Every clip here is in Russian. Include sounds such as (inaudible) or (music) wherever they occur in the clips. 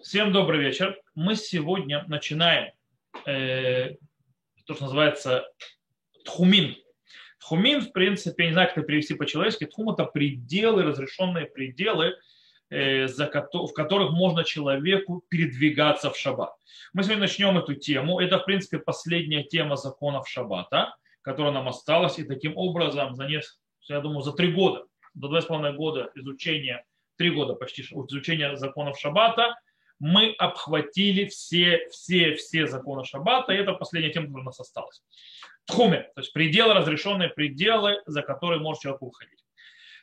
Всем добрый вечер. Мы сегодня начинаем э, то, что называется тхумин. Тхумин, в принципе, не знаю, как это перевести по-человечески. Тхум – это пределы, разрешенные пределы, э, за, в которых можно человеку передвигаться в шаббат. Мы сегодня начнем эту тему. Это, в принципе, последняя тема законов шаббата, которая нам осталась. И таким образом, за, несколько, я думаю, за три года, до два с половиной года изучения, три года почти изучения законов шаббата – мы обхватили все, все, все законы шаббата, и это последняя тема, которая у нас осталась. Тхуме, то есть пределы, разрешенные пределы, за которые может человек уходить.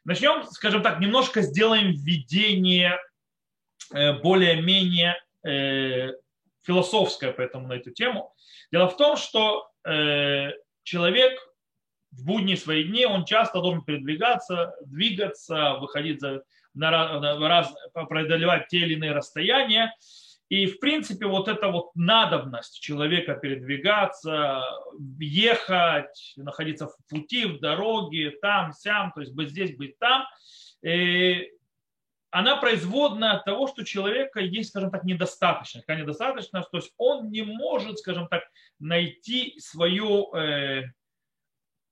Начнем, скажем так, немножко сделаем введение э, более-менее э, философское поэтому на эту тему. Дело в том, что э, человек в будние свои дни, он часто должен передвигаться, двигаться, выходить за, на, на раз, преодолевать те или иные расстояния. И, в принципе, вот эта вот надобность человека передвигаться, ехать, находиться в пути, в дороге, там, сям, то есть быть здесь, быть там, и э, она производна от того, что человека есть, скажем так, недостаточность. Какая недостаточность? То есть он не может, скажем так, найти свою э,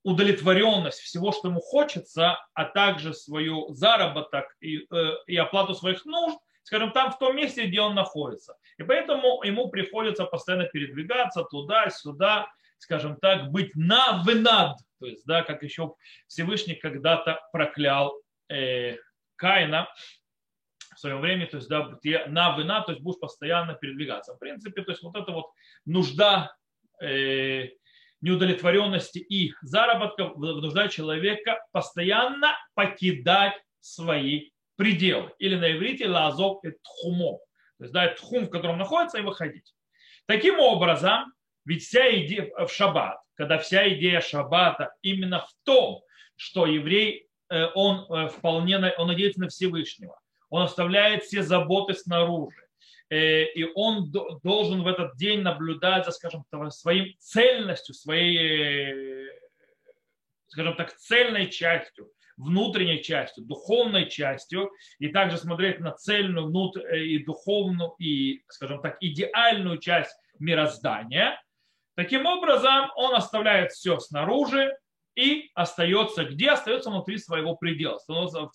удовлетворенность всего, что ему хочется, а также свою заработок и, э, и оплату своих нужд, скажем, там в том месте, где он находится. И поэтому ему приходится постоянно передвигаться туда-сюда, скажем так, быть на вынад, то есть, да, как еще Всевышний когда-то проклял э, Каина в своем времени, то есть, да, на вынад, то есть будешь постоянно передвигаться. В принципе, то есть вот эта вот нужда э, неудовлетворенности и заработков вынуждает человека постоянно покидать свои пределы. Или на иврите лазок и тхумо. То есть да, тхум, в котором находится, и выходить. Таким образом, ведь вся идея в шаббат, когда вся идея шаббата именно в том, что еврей, э, он э, вполне, он надеется на Всевышнего. Он оставляет все заботы снаружи и он должен в этот день наблюдать за, скажем так, своим цельностью, своей, скажем так, цельной частью, внутренней частью, духовной частью, и также смотреть на цельную э, и духовную, и, скажем так, идеальную часть мироздания. Таким образом, он оставляет все снаружи и остается где? Остается внутри своего предела, остается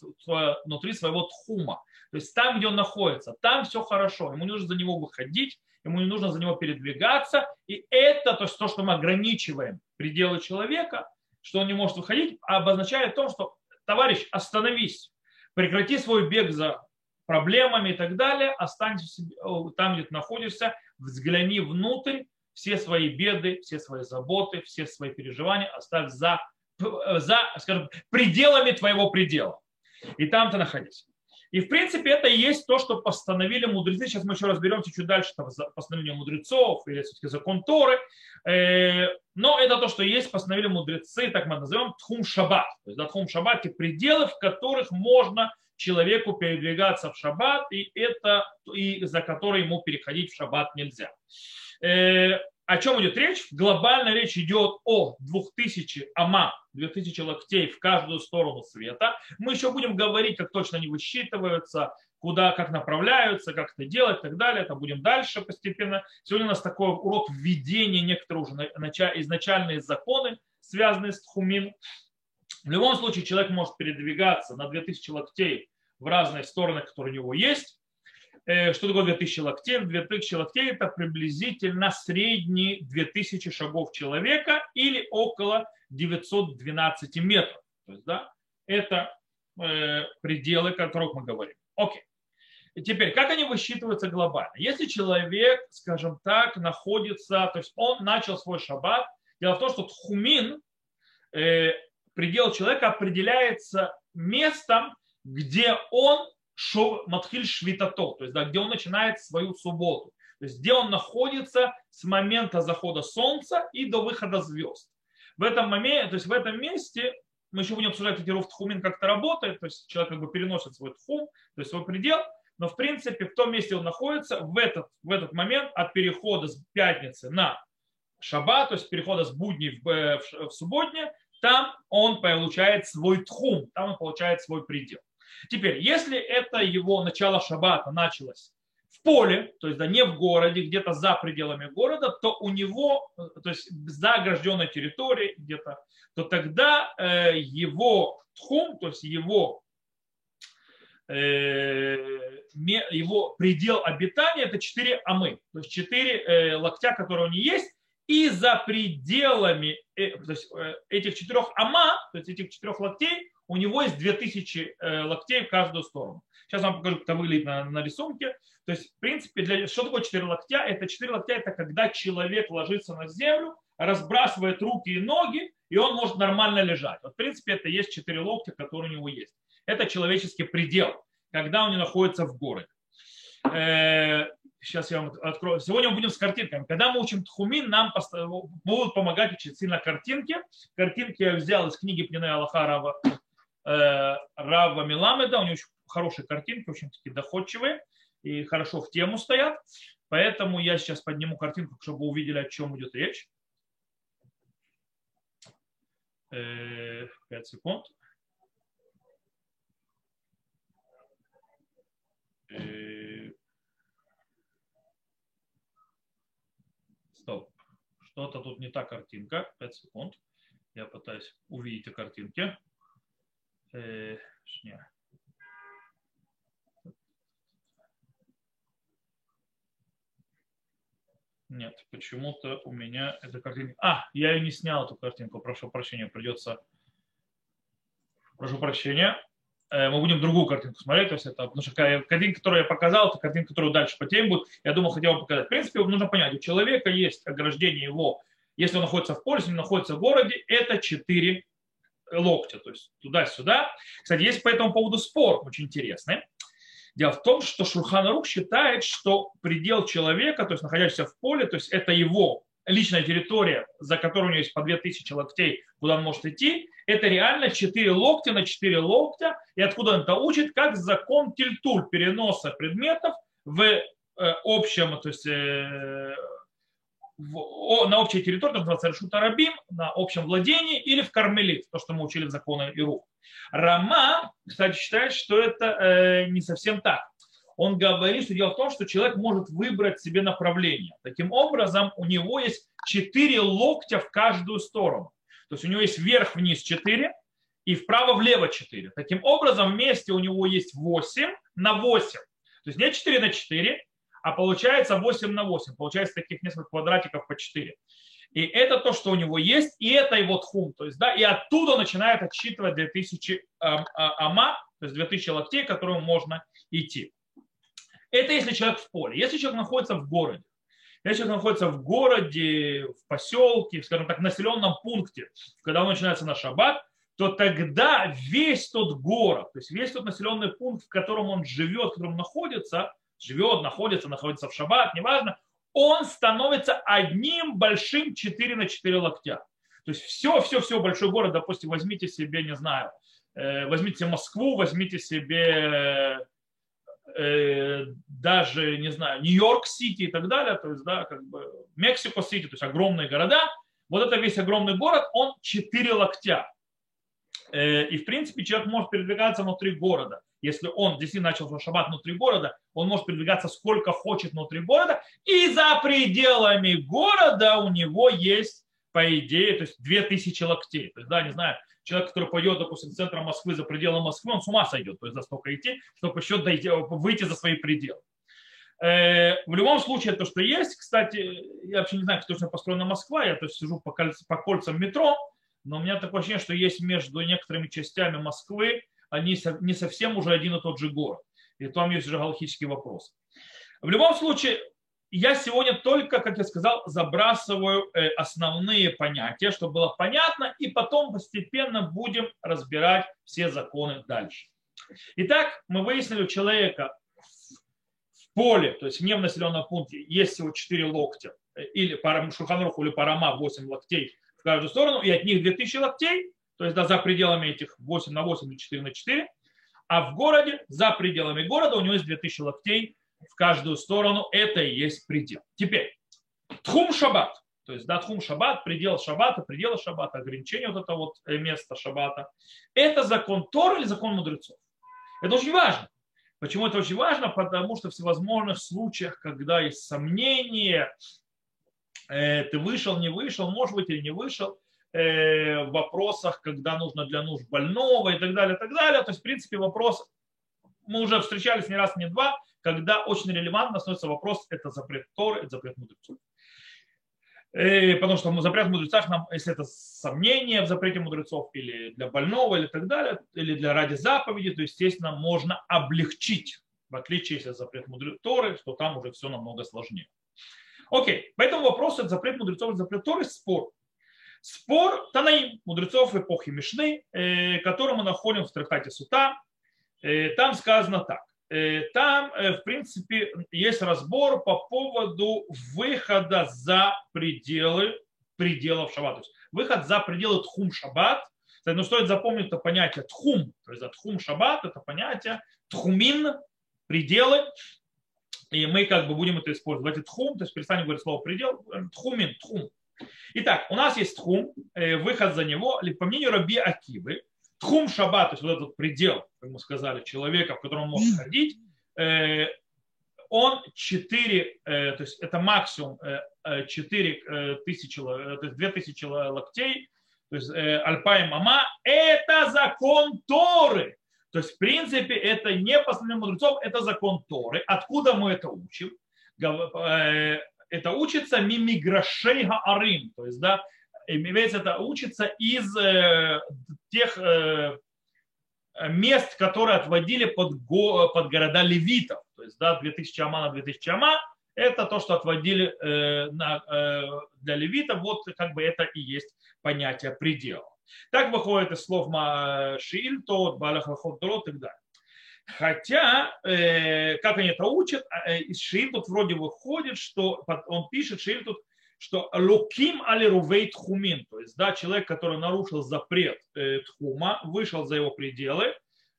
внутри своего тхума. То есть там, где он находится, там все хорошо. Ему не нужно за него выходить, ему не нужно за него передвигаться. И это то, есть то что мы ограничиваем пределы человека, что он не может выходить, обозначает то, что товарищ, остановись, прекрати свой бег за проблемами и так далее, останься там, где ты находишься, взгляни внутрь, все свои беды, все свои заботы, все свои переживания оставь за, за скажем, пределами твоего предела. И там ты находись. И, в принципе, это и есть то, что постановили мудрецы. Сейчас мы еще разберемся чуть дальше, там, постановление мудрецов или все-таки закон Торы. Э, но это то, что есть, постановили мудрецы, так мы назовем, тхум шаббат. То есть да, тхум шаббат – те пределы, в которых можно человеку передвигаться в шаббат, и это и за которые ему переходить в шаббат нельзя. О чем идет речь? Глобально речь идет о 2000 ама, 2000 локтей в каждую сторону света. Мы еще будем говорить, как точно они высчитываются, куда, как направляются, как это делать и так далее. Это будем дальше постепенно. Сегодня у нас такой урок введения некоторых уже изначальные законы, связанные с тхумин. В любом случае человек может передвигаться на 2000 локтей в разные стороны, которые у него есть. Э, что такое 2000 локтей? 2000 локтей это приблизительно средний 2000 шагов человека или около 912 метров. То есть, да, это э, пределы, о которых мы говорим. Окей. И теперь, как они высчитываются глобально? Если человек, скажем так, находится, то есть он начал свой шаббат, дело в том, что тхумин, э, предел человека определяется местом, где он шо, матхиль швитато, то есть да, где он начинает свою субботу. То есть где он находится с момента захода солнца и до выхода звезд. В этом моменте, то есть в этом месте, мы еще будем обсуждать эти тхумин, как это работает, то есть человек как бы переносит свой тхум, то есть свой предел, но в принципе в том месте он находится, в этот, в этот момент от перехода с пятницы на шаббат, то есть перехода с будней в, э, в, в субботнее, там он получает свой тхум, там он получает свой предел. Теперь, если это его начало шаббата началось в поле, то есть да, не в городе, где-то за пределами города, то у него, то есть за огражденной территорией где-то, то тогда э, его тхум, то есть его Э, его предел обитания это 4 амы, то есть 4 э, локтя, которые у него есть, и за пределами э, то есть этих четырех ама, то есть этих четырех локтей, у него есть 2000 локтей в каждую сторону. Сейчас вам покажу, как это выглядит на, на рисунке. То есть, в принципе, для, что такое 4 локтя? Это 4 локтя, это когда человек ложится на землю, разбрасывает руки и ноги, и он может нормально лежать. Вот, в принципе, это есть 4 локтя, которые у него есть. Это человеческий предел, когда он находится в городе. Сейчас э, я вам открою. Сегодня мы будем с картинками. Когда мы учим тхумин, нам будут помогать очень сильно картинки. Картинки я взял из книги Пнина Аллаха Рава, э, Рава Миламеда. У него очень хорошие картинки, очень такие доходчивые и хорошо в тему стоят. Поэтому я сейчас подниму картинку, чтобы увидели, о чем идет речь. Э, пять секунд. Э, стоп. Что-то тут не та картинка. 5 секунд. Я пытаюсь увидеть о картинке. Э, Нет, почему-то у меня эта картинка... А, я ее не снял, эту картинку. Прошу прощения, придется... Прошу прощения. Э, мы будем другую картинку смотреть, то есть это, потому что картинка, которую я показал, это картинка, которую дальше по теме будет, я думал, хотел бы показать. В принципе, нужно понять, у человека есть ограждение его, если он находится в поле, если он находится в городе, это 4 локтя, то есть туда-сюда. Кстати, есть по этому поводу спор очень интересный. Дело в том, что Шурхан считает, что предел человека, то есть находящийся в поле, то есть это его личная территория, за которой у него есть по 2000 локтей, куда он может идти, это реально 4 локтя на 4 локтя. И откуда он это учит? Как закон тильтуль, переноса предметов в э, общем, то есть э, в, о, на общей территории, называется Решут Арабим, на общем владении или в Кармелит, то, что мы учили в законе Иру. Рама, кстати, считает, что это э, не совсем так он говорит, что дело в том, что человек может выбрать себе направление. Таким образом, у него есть четыре локтя в каждую сторону. То есть у него есть вверх-вниз 4 и вправо-влево 4. Таким образом, вместе у него есть 8 на 8. То есть не 4 на 4, а получается 8 на 8. Получается таких несколько квадратиков по 4. И это то, что у него есть, и это его тхум. То есть, да, и оттуда начинает отсчитывать 2000 а, а, ама, то есть 2000 локтей, которым можно идти. Это если человек в поле. Если человек находится в городе, если человек находится в городе, в поселке, скажем так, населенном пункте, когда он начинается на шаббат, то тогда весь тот город, то есть весь тот населенный пункт, в котором он живет, в котором находится, живет, находится, находится в шаббат, неважно, он становится одним большим 4 на 4 локтя. То есть все, все, все, большой город, допустим, возьмите себе, не знаю, э, возьмите Москву, возьмите себе Э, даже, не знаю, Нью-Йорк-Сити и так далее, то есть, да, как бы Мексико-Сити, то есть огромные города, вот это весь огромный город, он 4 локтя. Э, и, в принципе, человек может передвигаться внутри города. Если он действительно начал свой шаббат внутри города, он может передвигаться сколько хочет внутри города. И за пределами города у него есть, по идее, то есть 2000 локтей. То есть, да, не знаю, человек, который пойдет, допустим, в центр Москвы за пределы Москвы, он с ума сойдет, то есть за столько идти, чтобы еще дойти, выйти за свои пределы. Э, в любом случае, то, что есть, кстати, я вообще не знаю, как точно построена Москва, я то есть сижу по, кольцам, по кольцам метро, но у меня такое ощущение, что есть между некоторыми частями Москвы, они не совсем уже один и тот же город. И там есть уже галактический вопрос. В любом случае, я сегодня только, как я сказал, забрасываю э, основные понятия, чтобы было понятно, и потом постепенно будем разбирать все законы дальше. Итак, мы выяснили, у человека в поле, то есть не в населенном пункте, есть всего 4 локтя, э, или шуханруху или парама 8 локтей в каждую сторону, и от них 2000 локтей, то есть да, за пределами этих 8 на 8 или 4 на 4, а в городе, за пределами города у него есть 2000 локтей в каждую сторону, это и есть предел. Теперь, тхум шаббат, то есть да, тхум шаббат, предел шаббата, предел шаббата, ограничение вот этого вот э, места шаббата, это закон Тора или закон мудрецов? Это очень важно. Почему это очень важно? Потому что в всевозможных случаях, когда есть сомнения, ты вышел, не вышел, может быть или не вышел, э, в вопросах, когда нужно для нужд больного и так далее, и так далее. То есть, в принципе, вопрос, мы уже встречались не раз, не два, когда очень релевантно становится вопрос, это запрет Торы, это запрет мудрецов. Э, потому что запрет мудрецов, нам, если это сомнение в запрете мудрецов или для больного или так далее, или для ради заповеди, то, естественно, можно облегчить, в отличие если запрет мудрецов Торы, что там уже все намного сложнее. Окей, по этому вопросу это запрет мудрецов и запрет Торы спор. Спор Танаим, мудрецов эпохи Мишны, э, который мы находим в Трахате Сута. Э, там сказано так. Э, там, в принципе, есть разбор по поводу выхода за пределы пределов шаббата. То есть выход за пределы тхум шаббат. Но стоит запомнить это понятие тхум. То есть тхум шаббат это понятие тхумин, пределы. И мы как бы будем это использовать. Давайте тхум, то есть перестанем говорить слово предел. Тхумин, тхум. Итак, у нас есть тхум, э, выход за него, по мнению Раби Акивы, тхум шаббат, то есть вот этот предел, как мы сказали, человека, в котором он может ходить, э, он 4, э, то есть это максимум 4 тысячи, то есть 2 тысячи локтей, то есть альпай мама, это закон Торы. То есть, в принципе, это не постановление мудрецов, это закон Торы. Откуда мы это учим? это учится мимиграшей арим, то есть, да, имеется это учится из э, тех э, мест, которые отводили под, го, под города левитов, то есть, да, 2000 ама на 2000 ама, это то, что отводили э, на, э, для левитов, вот как бы это и есть понятие предела. Так выходит из слов Шиильтот, Балахахот, и так далее. Хотя, э, как они это учат, э, из Шиим тут вроде выходит, что он пишет, Шиим тут, что луким али рувей тхумин, то есть да, человек, который нарушил запрет э, тхума, вышел за его пределы,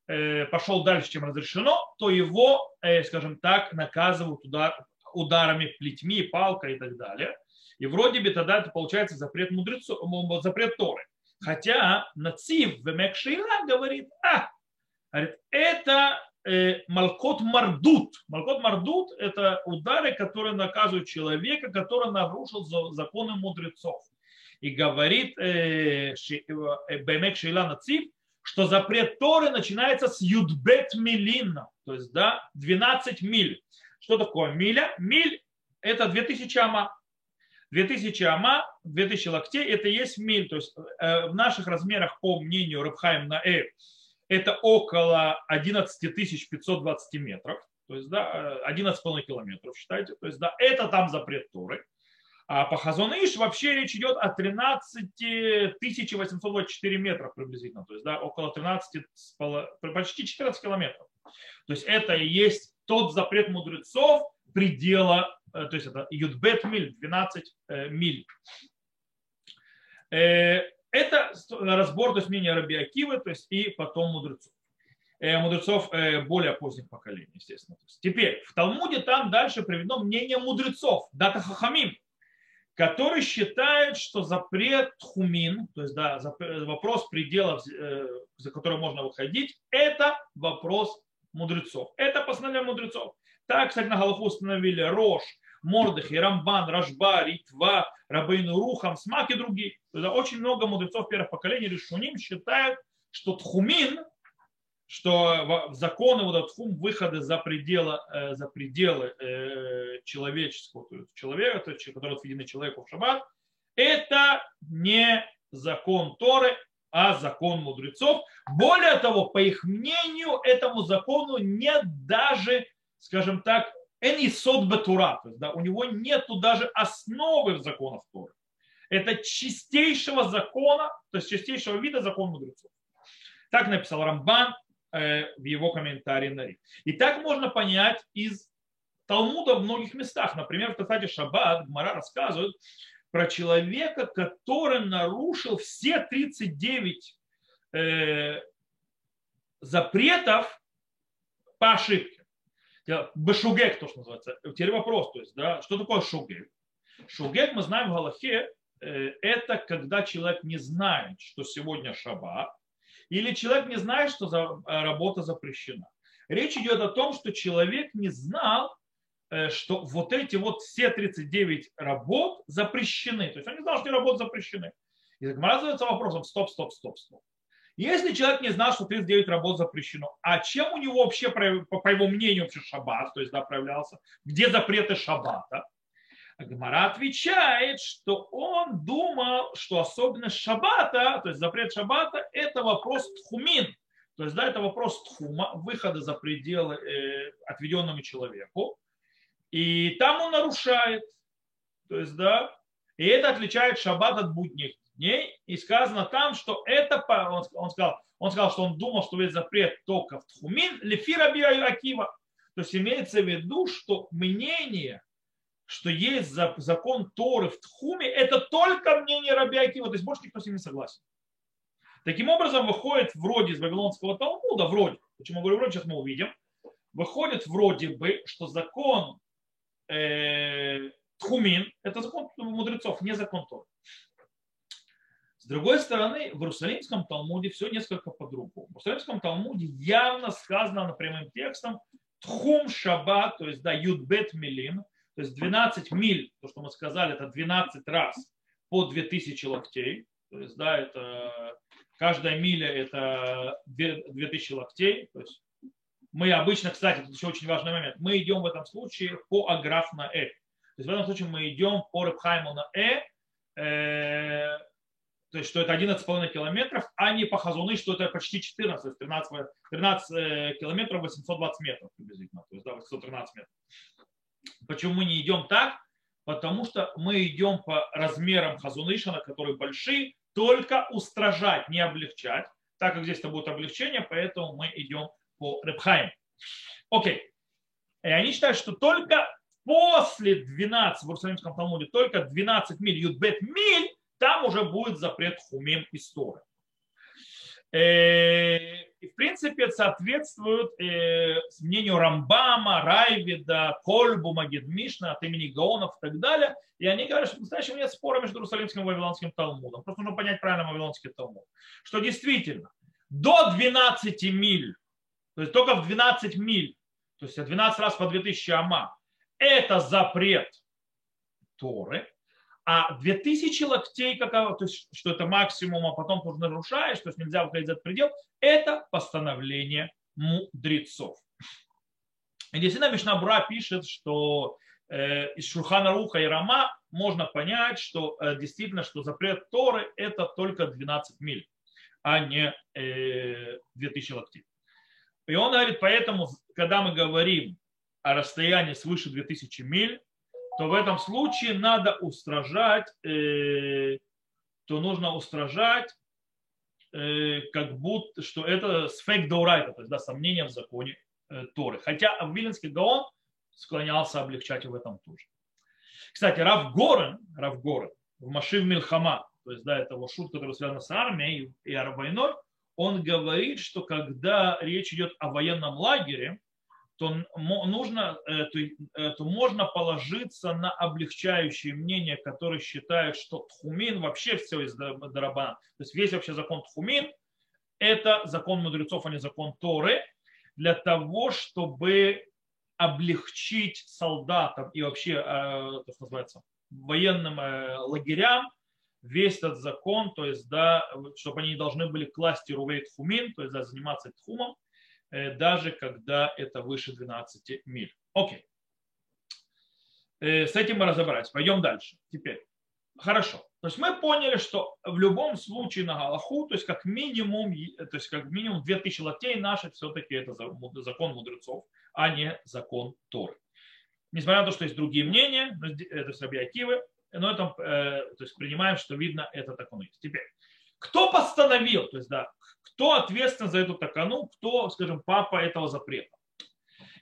э, пошел дальше, чем разрешено, то его, э, скажем так, наказывают удар, ударами плетьми, палкой и так далее. И вроде бы тогда это получается запрет мудрецов, запрет Торы. Хотя Нацив в Мекшила говорит, а, Говорит, это э, Малкот Мардут. Малкот Мардут – это удары, которые наказывают человека, который нарушил законы мудрецов. И говорит э, э, Бемек Шейла Нацив, что запрет Торы начинается с Юдбет Милина, то есть да, 12 миль. Что такое миля? Миль – это 2000 ама. 2000 ама, 2000 локтей – это есть миль. То есть в наших размерах, по мнению Рабхайм Наэ, это около 11 520 метров, то есть да, 11,5 километров, считайте, то есть да, это там запрет Торы. А по Хазоныш вообще речь идет о 13 824 метров приблизительно, то есть да, около 13, почти 14 километров. То есть это и есть тот запрет мудрецов предела, э, то есть это Юдбет миль, 12 э, миль. Э, это разбор, то есть мнения Раби Акивы, то есть и потом мудрецов. Э, мудрецов э, более поздних поколений, естественно. Теперь, в Талмуде там дальше приведено мнение мудрецов, дата хахамим, который считает, что запрет хумин, то есть да, вопрос пределов, э, за который можно выходить, это вопрос мудрецов. Это постановление мудрецов. Так, кстати, на Галаху установили Рош, Мордыхи, Рамбан, Рашба, Ритва, Рабейну Рухам, Смак и другие. Очень много мудрецов первых поколений Решуним считают, что Тхумин, что законы вот этот тхум выходы за пределы, э, за пределы э, человеческого, то есть человека, то есть, который отведены человеку в шаббат, это не закон Торы, а закон мудрецов. Более того, по их мнению, этому закону нет даже, скажем так, Энисот Батура, то есть да, у него нет даже основы в законах Торы. Это чистейшего закона, то есть чистейшего вида закон мудрецов. Так написал Рамбан э, в его комментарии на Рим. И так можно понять из Талмуда в многих местах. Например, в Татате Шаббат Гмара рассказывает про человека, который нарушил все 39 э, запретов по ошибке. Бешугек, то, что называется. Теперь вопрос, то есть, да, что такое шугек? Шугек, мы знаем в Галахе, э, это когда человек не знает, что сегодня шаббат, или человек не знает, что за, э, работа запрещена. Речь идет о том, что человек не знал, э, что вот эти вот все 39 работ запрещены. То есть он не знал, что эти работы запрещены. И Гмара вопросом, стоп, стоп, стоп, стоп. Если человек не знал, что 39 работ запрещено, а чем у него вообще, по его мнению, вообще шаббат, то есть да, проявлялся, где запреты шаббата? Гмара отвечает, что он думал, что особенность шаббата, то есть запрет шаббата, это вопрос тхумин. То есть, да, это вопрос тхума, выхода за пределы э, отведенному человеку. И там он нарушает. То есть, да, и это отличает шаббат от будних дней. И сказано там, что это, он, он, сказал, он сказал, что он думал, что весь запрет только в тхумин, лефира Акива. То есть имеется в виду, что мнение что есть закон Торы в Тхуме, это только мнение Раби Акива, то есть больше никто с ним не согласен. Таким образом, выходит вроде из Вавилонского Талмуда, вроде, почему говорю вроде, сейчас мы увидим, выходит вроде бы, что закон э, Тхумин – это закон мудрецов, не закон Торы. С другой стороны, в Иерусалимском Талмуде все несколько по-другому. В Иерусалимском Талмуде явно сказано прямым текстом Тхум Шаббат, то есть да, Юдбет Милин, то есть 12 миль, то, что мы сказали, это 12 раз по 2000 локтей. То есть, да, это каждая миля это 2000 локтей. То есть мы обычно, кстати, это еще очень важный момент, мы идем в этом случае по аграф на э. То есть в этом случае мы идем по Рыбхайму на э, э то есть что это 11,5 километров, а не по Хазуны, что это почти 14, то есть 13, 13 километров 820 метров приблизительно, то есть да, 813 метров. Почему мы не идем так? Потому что мы идем по размерам Хазунышина, которые большие, только устражать, не облегчать. Так как здесь это будет облегчение, поэтому мы идем по Репхайм. Окей. И они считают, что только после 12 в Иерусалимском Талмуде, только 12 миль, юдбет миль, там уже будет запрет хумим истории. Э, и, в принципе, соответствует э, мнению Рамбама, Райвида, Кольбу, Магидмишна, от имени Гаонов и так далее. И они говорят, что по-настоящему нет спора между Иерусалимским и Вавилонским Талмудом. Просто нужно понять правильно Вавилонский Талмуд. Что действительно, до 12 миль, то есть только в 12 миль, то есть 12 раз по 2000 ама, это запрет Торы, а 2000 локтей, какого, то есть, что это максимум, а потом ты нарушаешь, то есть нельзя выходить за этот предел, это постановление мудрецов. И действительно Мишнабура пишет, что э, из Шурхана Руха и Рама можно понять, что э, действительно, что запрет Торы это только 12 миль, а не э, 2000 локтей. И он говорит, поэтому, когда мы говорим о расстоянии свыше 2000 миль, то в этом случае надо устражать, э, то нужно устражать, э, как будто, что это сфек даурайта, то есть да, сомнение в законе э, Торы. Хотя Виленский Гаон склонялся облегчать в этом тоже. Кстати, Рав Горен, Рав Горен в Машив Милхама, то есть да, это его шут, который связан с армией и войной, он говорит, что когда речь идет о военном лагере, то нужно, э, э, то можно положиться на облегчающее мнение, которое считает, что тхумин вообще все из дарабана. То есть весь вообще закон тхумин – это закон мудрецов, а не закон Торы, для того, чтобы облегчить солдатам и вообще, как э, называется, военным лагерям весь этот закон, то есть, да, чтобы они должны были класть рувей тхумин, то есть, да, заниматься тхумом, даже когда это выше 12 миль. Окей. Э, с этим мы разобрались. Пойдем дальше. Теперь. Хорошо. То есть мы поняли, что в любом случае на Галаху, то есть как минимум, то есть как минимум 2000 локтей наши все-таки это закон мудрецов, а не закон Торы. Несмотря на то, что есть другие мнения, это Акивы, но это, э, то есть принимаем, что видно, это так он есть. Теперь, кто постановил, то есть да, кто ответственен за эту такану, кто, скажем, папа этого запрета.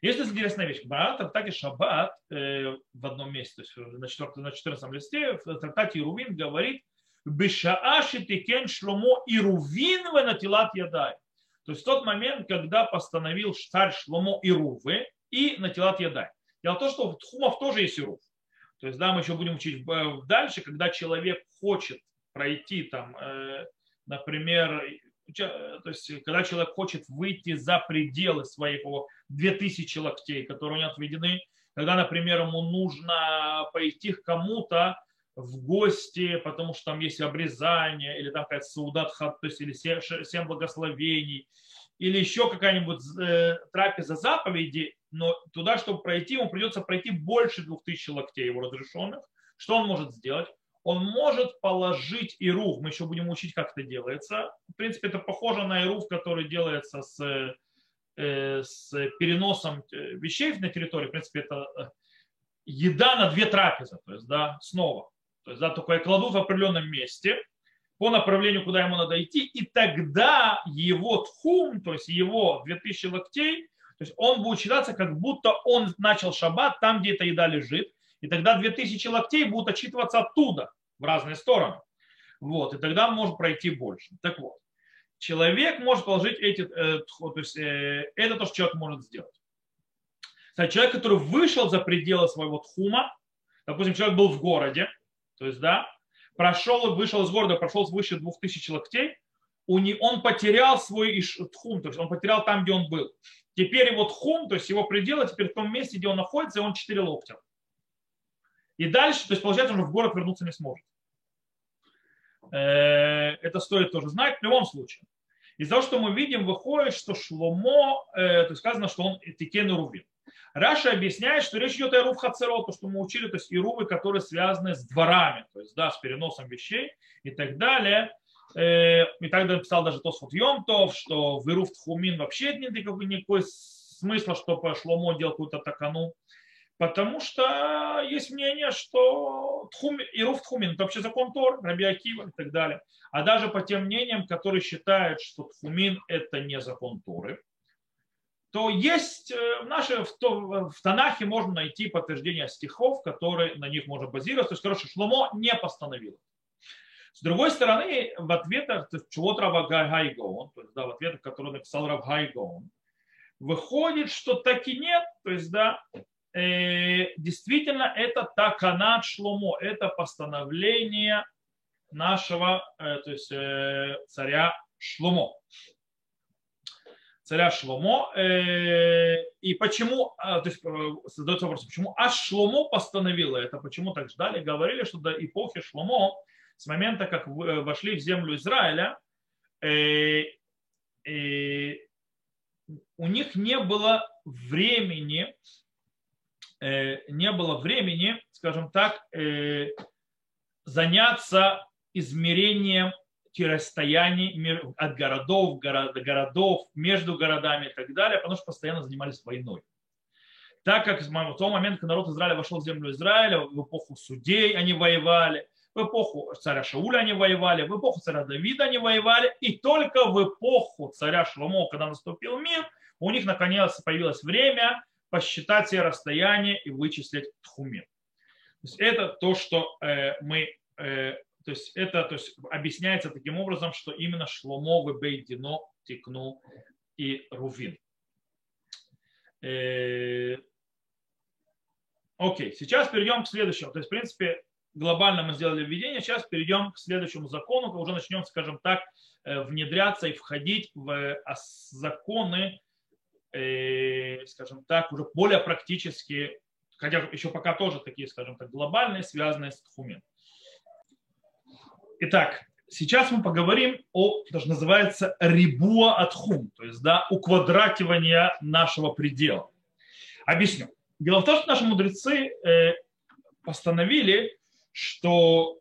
Есть интересная вещь. В трактате Шаббат э, в одном месте, то есть на, 4, на 14 листе, в трактате Ирувин говорит, Бешааши тикен шломо Ирувин натилат ядай. То есть в тот момент, когда постановил царь Шломо Ирувы и натилат ядай. Дело в том, что в Тхумов тоже есть Ирув. То есть, да, мы еще будем учить дальше, когда человек хочет пройти там, э, например, то есть когда человек хочет выйти за пределы своего 2000 локтей, которые у него отведены, когда, например, ему нужно пойти к кому-то в гости, потому что там есть обрезание, или там какая-то саудат то есть или семь благословений, или еще какая-нибудь э, трапеза заповеди, но туда, чтобы пройти, ему придется пройти больше 2000 локтей его разрешенных. Что он может сделать? Он может положить ирув, мы еще будем учить, как это делается. В принципе, это похоже на ирув, который делается с, э, с переносом э, вещей на территории. В принципе, это э, еда на две трапезы, то есть, да, снова. То есть, да, только я кладу в определенном месте по направлению, куда ему надо идти, и тогда его тхум, то есть его 2000 локтей, то есть он будет считаться, как будто он начал шаббат там, где эта еда лежит, и тогда 2000 локтей будут отчитываться оттуда, в разные стороны. Вот, и тогда может пройти больше. Так вот, человек может положить эти, э, то есть, э, это то, что человек может сделать. Кстати, человек, который вышел за пределы своего тхума, допустим, человек был в городе, то есть, да, прошел, вышел из города, прошел свыше 2000 локтей, он потерял свой тхум, то есть он потерял там, где он был. Теперь его тхум, то есть его пределы, теперь в том месте, где он находится, и он 4 локтя. И дальше, то есть получается, он в город вернуться не сможет. Э, это стоит тоже знать в любом случае. Из того, что мы видим, выходит, что Шломо, э, то есть сказано, что он тикен эрувин. Раша объясняет, что речь идет о Ирув Хацерот, то, что мы учили, то есть Ирувы, которые связаны с дворами, то есть да, с переносом вещей и так далее. Э, и тогда написал даже Тосфот Йомтов, что в Ирув Тхумин вообще нет никакой, никакой смысла, что Шломо делал какую-то такану. Потому что есть мнение, что тхум, Ируф Тхумин – это вообще закон Тор, Раби Акива и так далее. А даже по тем мнениям, которые считают, что Тхумин – это не закон Торы, то есть э, в, нашей, в, в Танахе можно найти подтверждение стихов, которые на них можно базироваться. То есть, короче, Шломо не постановил. С другой стороны, в ответах чего Рава то есть да, в ответах, которые написал Рав выходит, что так и нет, то есть да, действительно это таканат шломо, это постановление нашего э, то есть, э, царя Шломо. Царя Шломо. И почему, то есть задается вопрос, почему аж Шломо постановило это, почему так ждали, говорили, что до эпохи Шломо, с момента, как вошли в землю Израиля, у них не было времени Э, не было времени, скажем так, э, заняться измерением расстояний от городов до городов, между городами и так далее, потому что постоянно занимались войной. Так как в тот момент, когда народ Израиля вошел в землю Израиля, в эпоху судей они воевали, в эпоху царя Шауля они воевали, в эпоху царя Давида они воевали, и только в эпоху царя Шломо, когда наступил мир, у них наконец появилось время посчитать все расстояния и вычислить тхумин. То есть это то, что э, мы, э, то есть это то есть объясняется таким образом, что именно Шломо Бейдино текну и Рувин. Э, окей, сейчас перейдем к следующему. То есть, в принципе, глобально мы сделали введение, сейчас перейдем к следующему закону, уже начнем, скажем так, внедряться и входить в законы Э, скажем так, уже более практически, хотя еще пока тоже такие, скажем так, глобальные, связанные с тхумин. Итак, сейчас мы поговорим о, что называется рибуа атхум, то есть да, уквадративание нашего предела. Объясню. Дело в том, что наши мудрецы э, постановили, что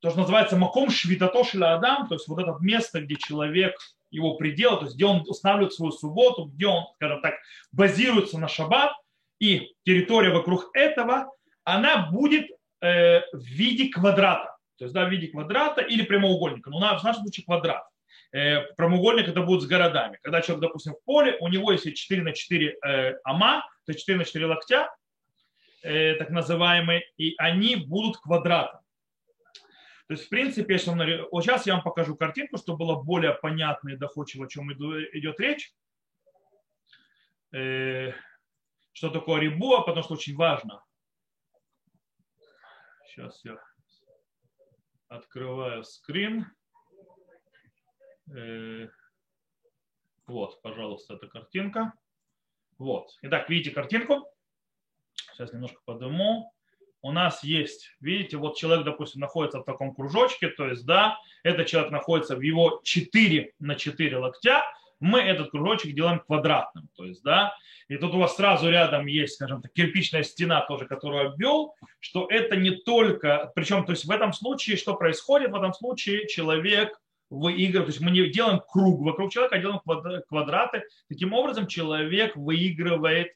то, что называется маком швитатошля адам, то есть вот это место, где человек его предела, то есть где он устанавливает свою субботу, где он, скажем так, базируется на шаббат, и территория вокруг этого, она будет э, в виде квадрата. То есть да, в виде квадрата или прямоугольника. Но в нашем случае квадрат. Э, прямоугольник это будет с городами. Когда человек, допустим, в поле, у него есть 4 на 4 э, ама, то есть 4 на 4 локтя, э, так называемые, и они будут квадратом. То есть, в принципе, если он... вот сейчас я вам покажу картинку, чтобы было более понятно и доходчиво, о чем идет речь. Э, что такое рибуа, потому что очень важно. Сейчас я открываю скрин. Э, вот, пожалуйста, эта картинка. Вот. Итак, видите картинку? Сейчас немножко подыму. У нас есть, видите, вот человек, допустим, находится в таком кружочке, то есть, да, этот человек находится в его 4 на 4 локтя, мы этот кружочек делаем квадратным, то есть, да, и тут у вас сразу рядом есть, скажем так, кирпичная стена тоже, которую обвел, что это не только, причем, то есть в этом случае, что происходит? В этом случае человек выигрывает, то есть мы не делаем круг вокруг человека, а делаем квадраты. Таким образом, человек выигрывает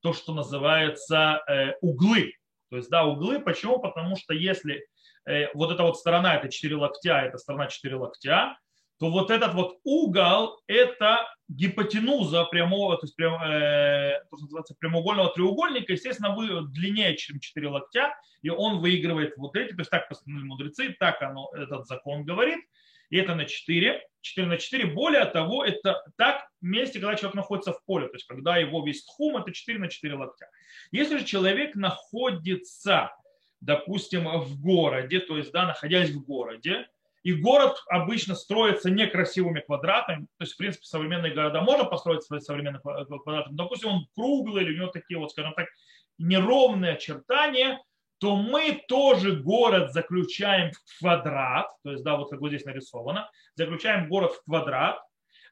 то, что называется э, углы. То есть, да, углы. Почему? Потому что если э, вот эта вот сторона, это 4 локтя, это сторона 4 локтя, то вот этот вот угол – это гипотенуза прямого, то есть прям, э, то, что называется, прямоугольного треугольника, естественно, вы длиннее, чем 4 локтя, и он выигрывает вот эти, то есть так постановили мудрецы, так оно, этот закон говорит, и это на 4, 4 на 4. Более того, это так месте, когда человек находится в поле, то есть когда его весь тхум, это 4 на 4 локтя. Если же человек находится, допустим, в городе, то есть, да, находясь в городе, и город обычно строится некрасивыми квадратами. То есть, в принципе, современные города можно построить современными квадратами. Допустим, он круглый или у него такие вот, скажем так, неровные очертания, то мы тоже город заключаем в квадрат. То есть, да, вот как вот здесь нарисовано. Заключаем город в квадрат.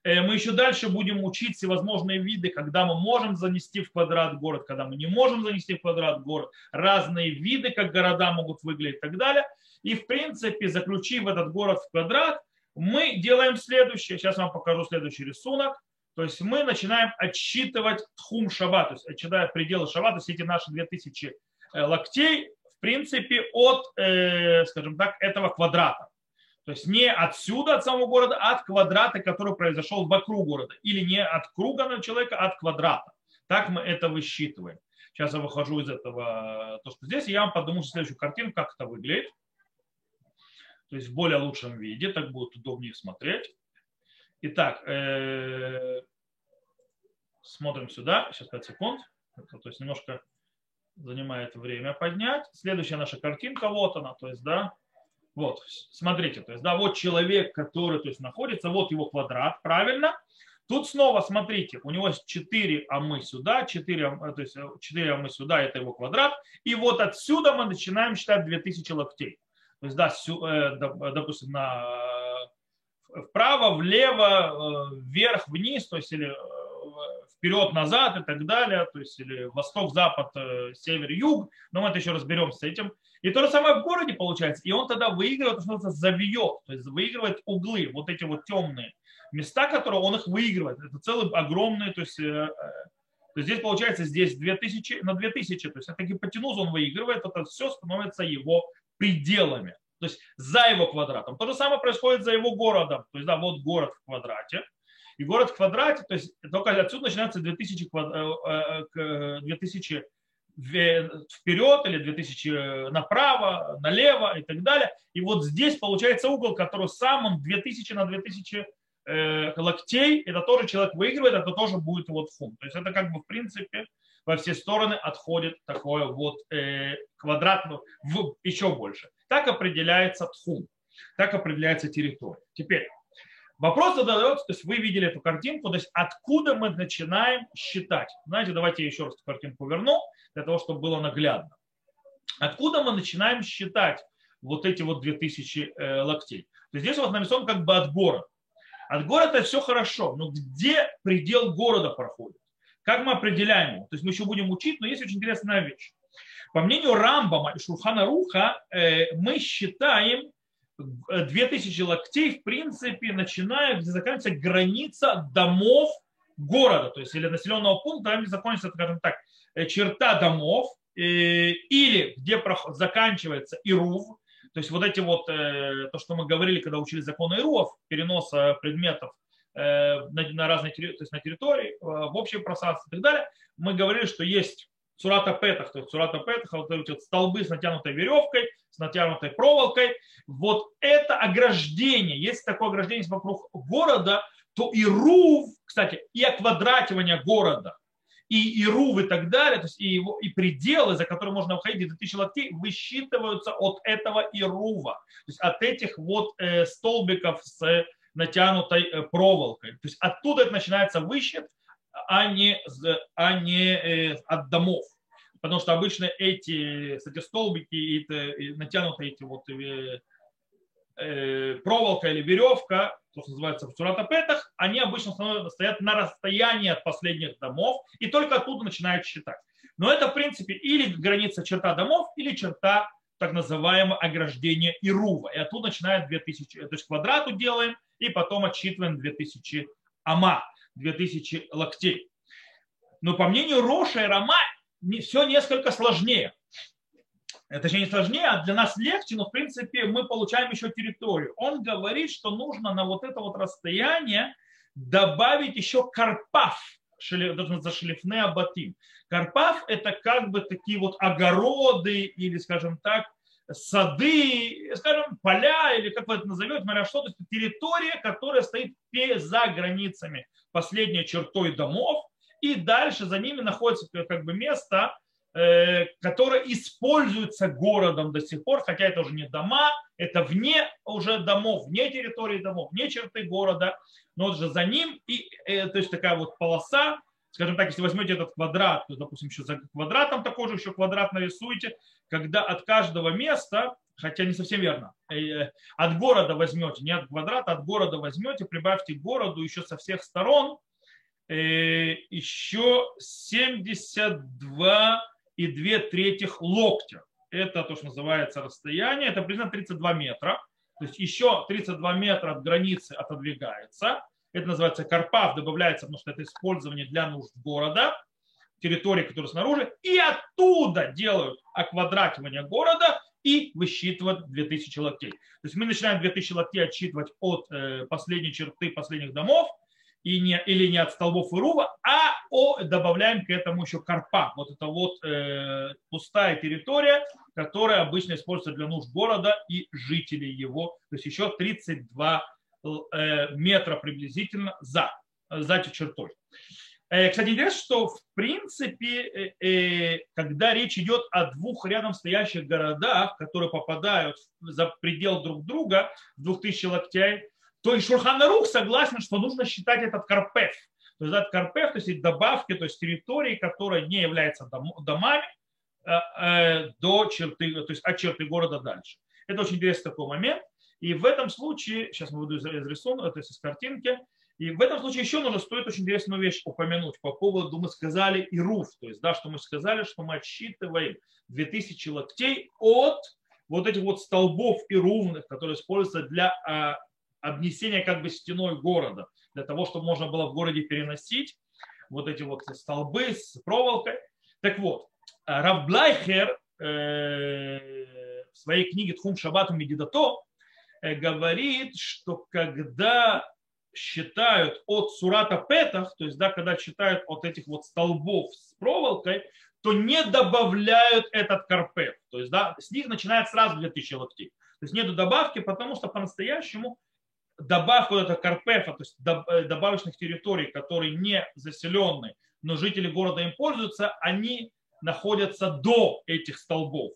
Э, мы еще дальше будем учить всевозможные виды, когда мы можем занести в квадрат город, когда мы не можем занести в квадрат город, разные виды, как города могут выглядеть и так далее. И, в принципе, заключив этот город в квадрат, мы делаем следующее. Сейчас вам покажу следующий рисунок. То есть мы начинаем отсчитывать тхум шаба, то есть отсчитая пределы шаба, то есть эти наши 2000 э, локтей, в принципе, от, э, скажем так, этого квадрата. То есть не отсюда, от самого города, а от квадрата, который произошел вокруг города. Или не от круга на человека, а от квадрата. Так мы это высчитываем. Сейчас я выхожу из этого, то, что здесь, я вам подумаю следующую картину, как это выглядит. То есть в более лучшем виде, так будет удобнее смотреть. Итак, э, смотрим сюда. Сейчас 5 секунд. То есть немножко занимает время поднять. Следующая наша картинка, вот она, то есть, да, вот, смотрите, то есть, да, вот человек, который, то есть, находится, вот его квадрат, правильно? Тут снова, смотрите, у него 4 амы сюда, 4, то есть 4 амы сюда, это его квадрат. И вот отсюда мы начинаем считать 2000 локтей. То есть, да, э, допустим, на, вправо, влево, э, вверх, вниз, то есть, или э, вперед, назад и так далее, то есть, или восток, запад, север, юг, но мы это еще разберемся с этим. И то же самое в городе получается. И он тогда выигрывает, что называется, завьет, то есть выигрывает углы, вот эти вот темные места, которые он их выигрывает. Это целый огромный, то есть, э, э, то есть здесь получается здесь 2000 на 2000, то есть это гипотенузу он выигрывает, это все становится его пределами, то есть за его квадратом. То же самое происходит за его городом, то есть да, вот город в квадрате, и город в квадрате, то есть только отсюда начинается 2000, 2000 э, вперед или 2000 направо, налево и так далее. И вот здесь получается угол, который самым 2000 на 2000 э, локтей, это тоже человек выигрывает, это тоже будет вот фунт. То есть это как бы в принципе во все стороны отходит такое вот э, квадрат, в, еще больше. Так определяется тхум, так определяется территория. Теперь Вопрос задается, то есть вы видели эту картинку, то есть откуда мы начинаем считать. Знаете, давайте я еще раз эту картинку верну, для того, чтобы было наглядно. Откуда мы начинаем считать вот эти вот 2000 э, локтей? То есть здесь у вас нарисован как бы от города. От города все хорошо, но где предел города проходит? Как мы определяем его? То есть мы еще будем учить, но есть очень интересная вещь. По мнению Рамбама и Шурхана Руха, э, мы считаем 2000 локтей, в принципе, начиная, где заканчивается граница домов города, то есть или населенного пункта, там закончится, скажем так, э, черта домов, э, или где заканчивается Ирув, то есть вот эти вот, э, то, что мы говорили, когда учили законы Ируов, переноса предметов на разные то есть на территории, в общее пространство и так далее, мы говорили, что есть Сурата Петах, то есть Сурата Петах, вот эти вот столбы с натянутой веревкой, с натянутой проволокой. Вот это ограждение, если такое ограждение вокруг города, то и рув, кстати, и оквадративание города, и, и рув и так далее, то есть и, его, и пределы, за которые можно выходить, 2000 локтей, высчитываются от этого и рува, то есть от этих вот э, столбиков с натянутой э, проволокой. То есть оттуда это начинается высчет, а не, а не э, от домов. Потому что обычно эти, кстати, столбики и, натянутые эти вот э, проволока или веревка, то, что называется в суратапетах, они обычно стоят на расстоянии от последних домов и только оттуда начинают считать. Но это, в принципе, или граница черта домов, или черта так называемого ограждения Ирува. И оттуда начинает 2000, то есть квадрату делаем, и потом отсчитываем 2000 ама, 2000 локтей. Но по мнению Роша и Рама все несколько сложнее. Это же не сложнее, а для нас легче, но в принципе мы получаем еще территорию. Он говорит, что нужно на вот это вот расстояние добавить еще карпав, за шлифне абатим. Карпав это как бы такие вот огороды или, скажем так, сады, скажем, поля или как вы это назовете, смотря что, то есть территория, которая стоит за границами. Последней чертой домов, и дальше за ними находится как бы место, Э, которая используется городом до сих пор, хотя это уже не дома, это вне уже домов, вне территории домов, вне черты города, но вот же за ним, и, э, то есть такая вот полоса, скажем так, если возьмете этот квадрат, то, допустим, еще за квадратом такой же еще квадрат нарисуете, когда от каждого места, хотя не совсем верно, э, от города возьмете, не от квадрата, от города возьмете, прибавьте городу еще со всех сторон, еще 72 и 2 третьих локтя. Это то, что называется расстояние. Это примерно 32 метра. То есть еще 32 метра от границы отодвигается. Это называется карпав, добавляется, потому что это использование для нужд города, территории, которые снаружи. И оттуда делают оквадративание города и высчитывают 2000 локтей. То есть мы начинаем 2000 локтей отсчитывать от э, последней черты последних домов и не, или не от столбов Ирува, а о, добавляем к этому еще карпа. Вот это вот э, пустая территория, которая обычно используется для нужд города и жителей его. То есть еще 32 э, метра приблизительно за, за этой чертой. Э, кстати, интересно, что в принципе, э, э, когда речь идет о двух рядом стоящих городах, которые попадают за предел друг друга, 2000 локтей, то и Шурханарух согласен, что нужно считать этот карпеф. То есть этот карпеф, то есть добавки, то есть территории, которая не является домами, э, э, до черты, то есть от черты города дальше. Это очень интересный такой момент. И в этом случае, сейчас мы буду из рисунка, то есть из картинки, и в этом случае еще нужно стоит очень интересную вещь упомянуть по поводу, мы сказали, и руф, то есть, да, что мы сказали, что мы отсчитываем 2000 локтей от вот этих вот столбов и ровных, которые используются для а, обнесение как бы стеной города, для того, чтобы можно было в городе переносить вот эти вот столбы с проволокой. Так вот, Равблайхер э, в своей книге Тхум Шабату Медидато э, говорит, что когда считают от Сурата Петах, то есть да, когда считают от этих вот столбов с проволокой, то не добавляют этот карпет. То есть да, с них начинает сразу 2000 локтей. То есть нету добавки, потому что по-настоящему добавку это карпефа, то есть э, добавочных территорий, которые не заселены, но жители города им пользуются, они находятся до этих столбов.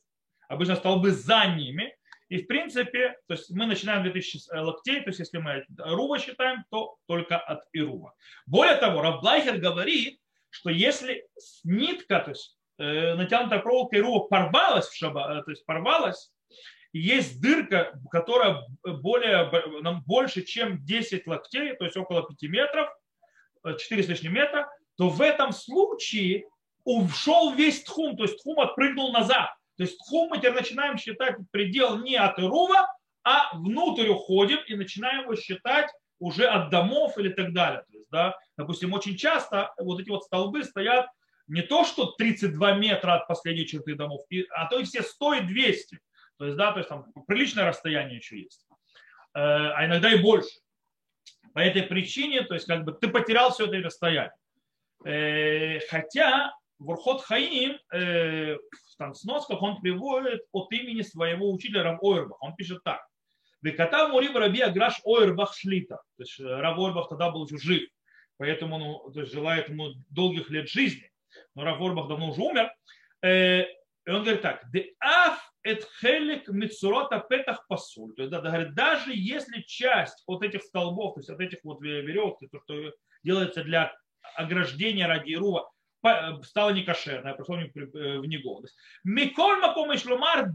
Обычно столбы за ними. И в принципе, то есть мы начинаем 2000 локтей, то есть если мы Рува считаем, то только от Ирува. Более того, Равблайхер говорит, что если нитка, то есть э, натянутая проволока Ирува порвалась в шаба, э, то есть порвалась, есть дырка, которая более, больше, чем 10 локтей, то есть около 5 метров, 4 с лишним метра, то в этом случае ушел весь тхум, то есть тхум отпрыгнул назад. То есть тхум мы теперь начинаем считать предел не от Ирува, а внутрь уходим и начинаем его считать уже от домов или так далее. То есть, да, допустим, очень часто вот эти вот столбы стоят не то, что 32 метра от последней черты домов, а то и все 100 и 200. То есть, да, то есть там приличное расстояние еще есть. Э, а иногда и больше. По этой причине, то есть как бы ты потерял все это расстояние. Э, хотя Вурхот Хаим э, в там сносках он приводит от имени своего учителя Рав Ойрбах. Он пишет так. Веката Мурим Раби Аграш Ойрбах Шлита. То есть Рав Ойрбах тогда был еще жив. Поэтому ну, то есть, желает ему долгих лет жизни. Но Рав Ойрбах давно уже умер. И он говорит так. Де аф Эдхелик Мицурота Петах Пасуль. То есть, да, говорит, даже если часть вот этих столбов, то есть от этих вот веревок, то, что делается для ограждения ради Ирува, стала некошерная, пришло в негодность. Миколь Маком Ишлумар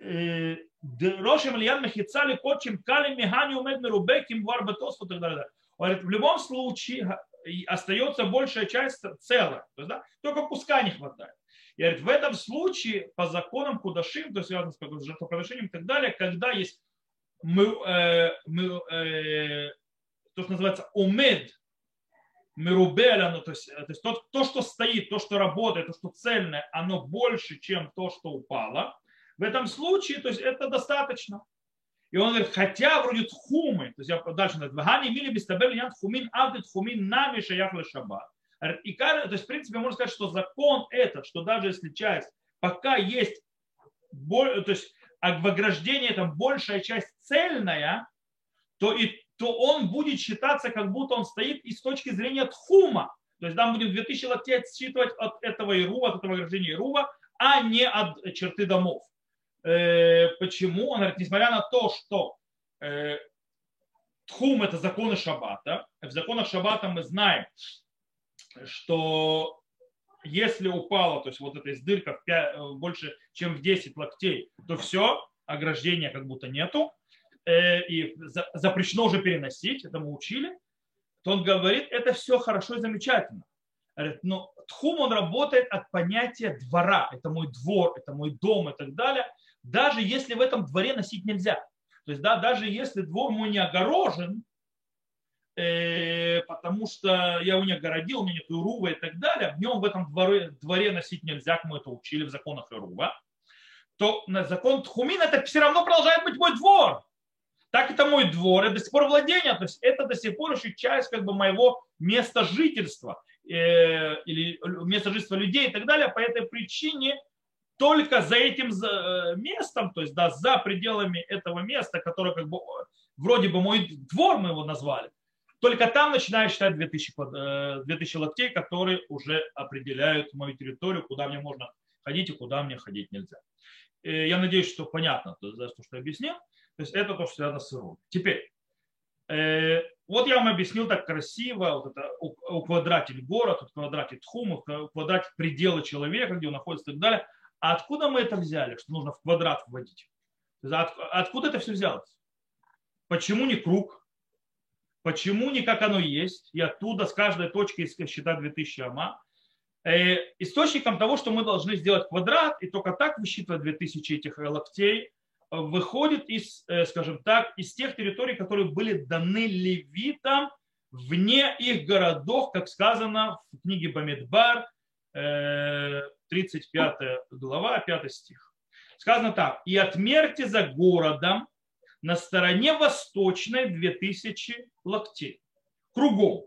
Рошем Лиян Мехицали Кочим Кали Механи Умед Мерубеким Варбатос и так далее. Говорит, в любом случае остается большая часть целая. То есть, да, только куска не хватает. И говорит, в этом случае по законам Кудашим, то есть связано с жертвоприношением и так далее, когда есть мы, э, мы, э, то, что называется умед, Мерубеля, ну, то есть, то, есть то, то, что стоит, то, что работает, то, что цельное, оно больше, чем то, что упало. В этом случае, то есть это достаточно. И он говорит, хотя вроде тхумы, то есть я дальше говорю, вагани мили бистабель ян тхумин авды тхумин нами шаях шаббат. И, то есть, в принципе, можно сказать, что закон этот, что даже если часть, пока есть, то есть в ограждении там большая часть цельная, то, и, то он будет считаться, как будто он стоит и с точки зрения тхума. То есть там будем 2000 локтей отсчитывать от этого Ирува, от этого ограждения Ирува, а не от черты домов. Э, почему? Он говорит, несмотря на то, что э, тхум это законы шаббата, в законах шаббата мы знаем, что если упало, то есть вот эта дырка 5, э, больше, чем в 10 локтей, то все, ограждения как будто нету, и запрещено уже переносить, это мы учили, то он говорит, это все хорошо и замечательно. Но тхум, он работает от понятия двора, это мой двор, это мой дом и так далее, даже если в этом дворе носить нельзя. То есть, да, даже если двор мой не огорожен, э, потому что я его не огородил, у меня нет Ирува и так далее, в нем в этом дворе, дворе носить нельзя, как мы это учили в законах Ирува, то на закон Тхумин это все равно продолжает быть мой двор. Так это мой двор, это до сих пор владение, то есть это до сих пор еще часть как бы моего места жительства э, или места жительства людей и так далее. По этой причине только за этим э, местом, то есть да, за пределами этого места, которое как бы вроде бы мой двор мы его назвали, только там начинаю считать 2000, 2000 э, локтей, которые уже определяют мою территорию, куда мне можно ходить и куда мне ходить нельзя. Я надеюсь, что понятно, то, что я объяснил. То есть это то, что связано с Иром. Теперь, э, вот я вам объяснил так красиво, вот это уквадратить город, уквадратить тхум, уквадратить пределы человека, где он находится и так далее. А откуда мы это взяли, что нужно в квадрат вводить? Откуда это все взялось? Почему не круг? Почему не как оно есть? И оттуда с каждой точки считать 2000 ама. Э, источником того, что мы должны сделать квадрат, и только так высчитывать 2000 этих локтей, выходит из, э, скажем так, из тех территорий, которые были даны левитам вне их городов, как сказано в книге Бамидбар, э, 35 глава, 5 стих. Сказано так. «И отмерьте за городом на стороне восточной 2000 локтей, кругом.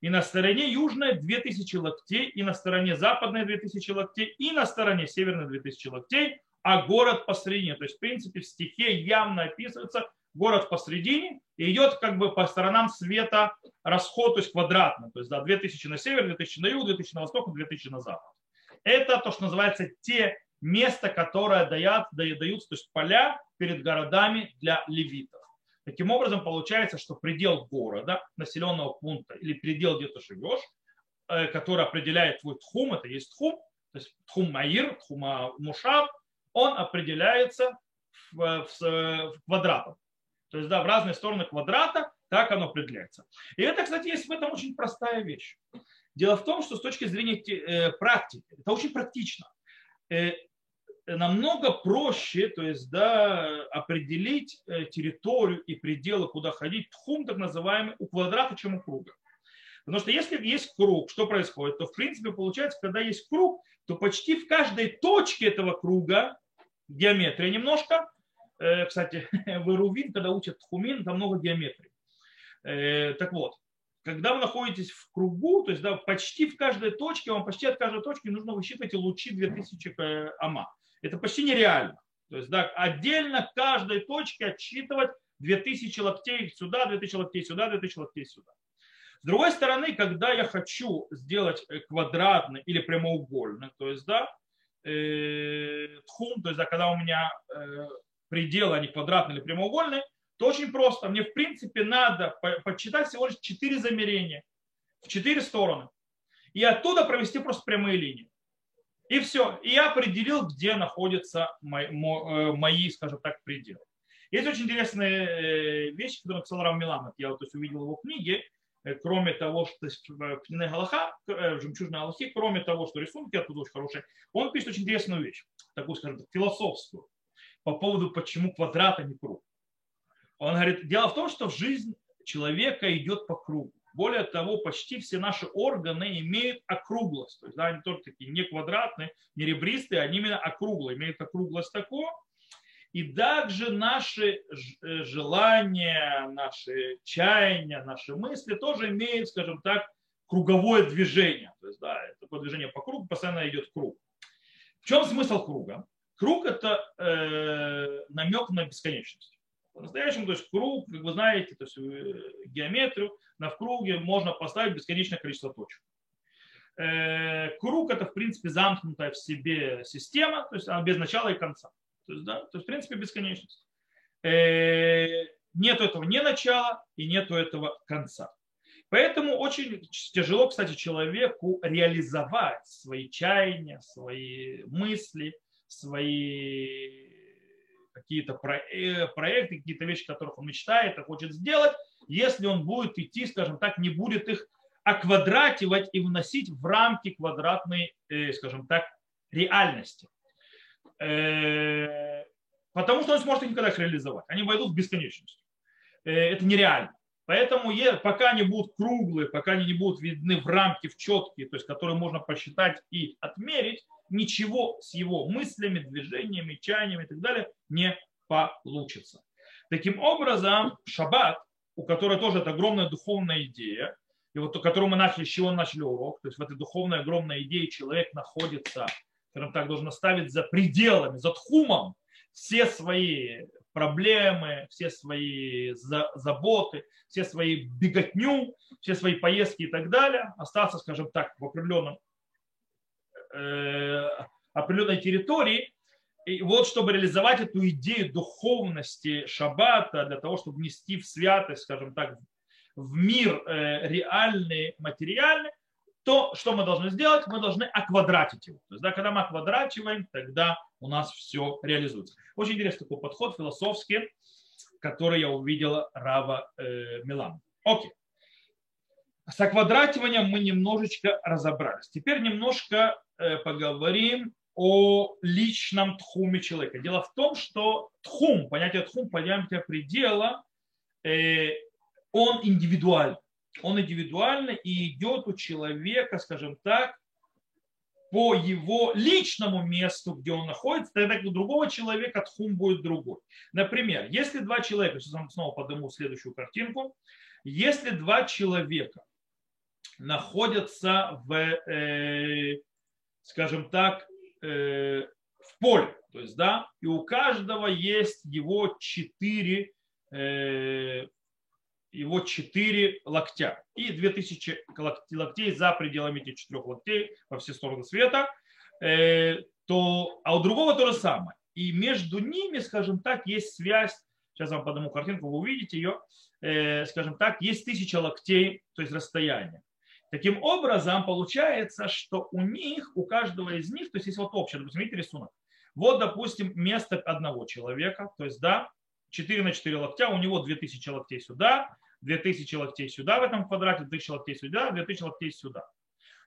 И на стороне южной 2000 локтей, и на стороне западной 2000 локтей, и на стороне северной 2000 локтей, а город посредине. То есть, в принципе, в стихе явно описывается город посредине, и идет как бы по сторонам света расход, то есть квадратно. То есть, да, 2000 на север, 2000 на юг, 2000 на восток, 2000 на запад. Это то, что называется те места, которые дают, даются, то есть поля перед городами для левитов. Таким образом, получается, что предел города, населенного пункта или предел, где ты живешь, э, который определяет твой тхум, это есть тхум, то есть тхум маир, тхум мушав, он определяется в, в, в квадратом. То есть, да, в разные стороны квадрата, так оно определяется. И это, кстати, есть в этом очень простая вещь. Дело в том, что с точки зрения э, практики, это очень практично. Э, намного проще то есть, да, определить э, территорию и пределы, куда ходить, тхум так называемый, у квадрата, чем у круга. Потому что если есть круг, что происходит, то в принципе получается, когда есть круг, то почти в каждой точке этого круга, геометрия немножко, кстати, (laughs) в Ирувин, когда учат тхумин, там много геометрии. Так вот, когда вы находитесь в кругу, то есть да, почти в каждой точке, вам почти от каждой точки нужно высчитывать лучи 2000 э, ама. Это почти нереально. То есть да, отдельно каждой точке отсчитывать 2000 локтей сюда, 2000 локтей сюда, 2000 локтей сюда. С другой стороны, когда я хочу сделать э, квадратный или прямоугольный, то есть да, э, тхум, то есть да, когда у меня э, пределы, они квадратные или прямоугольные, то очень просто. Мне, в принципе, надо подсчитать всего лишь 4 замерения в 4 стороны. И оттуда провести просто прямые линии. И все. И я определил, где находятся мои, э, мои скажем так, пределы. Есть очень интересные э, вещи, которые написал Рав Миламов. Я вот, то есть, увидел его книги, э, кроме того, что в книге Галаха, в жемчужной кроме того, что рисунки оттуда очень хорошие, он пишет очень интересную вещь, такую, скажем так, философскую, по поводу, почему квадрат, а не круг. Он говорит, дело в том, что жизнь человека идет по кругу. Более того, почти все наши органы имеют округлость. То есть, да, они только такие не квадратные, не ребристые, они именно округлые, имеют округлость такого. И также наши э, желания, наши чаяния, наши мысли тоже имеют, скажем так, круговое движение. То есть, да, такое движение по кругу, постоянно идет круг. В чем смысл круга? Круг – это э, намек на бесконечность. По-настоящему, то есть круг, как вы знаете, то есть э, геометрию, на в круге можно поставить бесконечное количество точек. Э, круг это, в принципе, замкнутая в себе система, то есть она без начала и конца. То есть, да, то есть в принципе, бесконечность. Э, нету этого ни начала и нету этого конца. Поэтому очень тяжело, кстати, человеку реализовать свои чаяния, свои мысли, свои какие-то э, проекты, какие-то вещи, которых он мечтает и хочет сделать, если он будет идти, скажем так, не будет их оквадративать и вносить в рамки квадратной, э, скажем так, реальности. Э, потому что он сможет их никогда их реализовать. Они войдут в бесконечность. Это нереально. Поэтому пока они будут круглые, пока они не будут видны в рамки, в четкие, то есть которые можно посчитать и отмерить, ничего с его мыслями, движениями, чаяниями и так далее не получится. Таким образом, шаббат, у которой тоже это огромная духовная идея, и вот которую мы начали, с чего начали урок, то есть в этой духовной огромной идее человек находится, скажем так, должен оставить за пределами, за тхумом все свои проблемы, все свои заботы, все свои беготню, все свои поездки и так далее, остаться, скажем так, в определенном Э, определенной территории. И вот чтобы реализовать эту идею духовности шаббата, для того, чтобы внести в святость, скажем так, в мир э, реальный, материальный, то что мы должны сделать? Мы должны оквадратить его. То есть, да, когда мы оквадрачиваем, тогда у нас все реализуется. Очень интересный такой подход философский, который я увидела Рава э, Милан. Окей. С оквадративанием мы немножечко разобрались. Теперь немножко Э, поговорим о личном тхуме человека. Дело в том, что тхум, понятие тхум, понятие предела, э, он индивидуальный. Он индивидуальный и идет у человека, скажем так, по его личному месту, где он находится, тогда у другого человека тхум будет другой. Например, если два человека, сейчас снова подниму следующую картинку, если два человека находятся в э, скажем так, э, в поле. То есть, да, и у каждого есть его четыре, э, его четыре локтя и 2000 локтей за пределами этих четырех локтей во все стороны света, э, то, а у другого то же самое. И между ними, скажем так, есть связь, сейчас вам подниму картинку, вы увидите ее, скажем так, есть тысяча локтей, то есть расстояние. Таким образом, получается, что у них, у каждого из них, то есть есть вот общее, допустим, видите рисунок. Вот, допустим, место одного человека, то есть, да, 4 на 4 локтя, у него 2000 локтей сюда, 2000 локтей сюда в этом квадрате, 2000 локтей сюда, 2000 локтей сюда.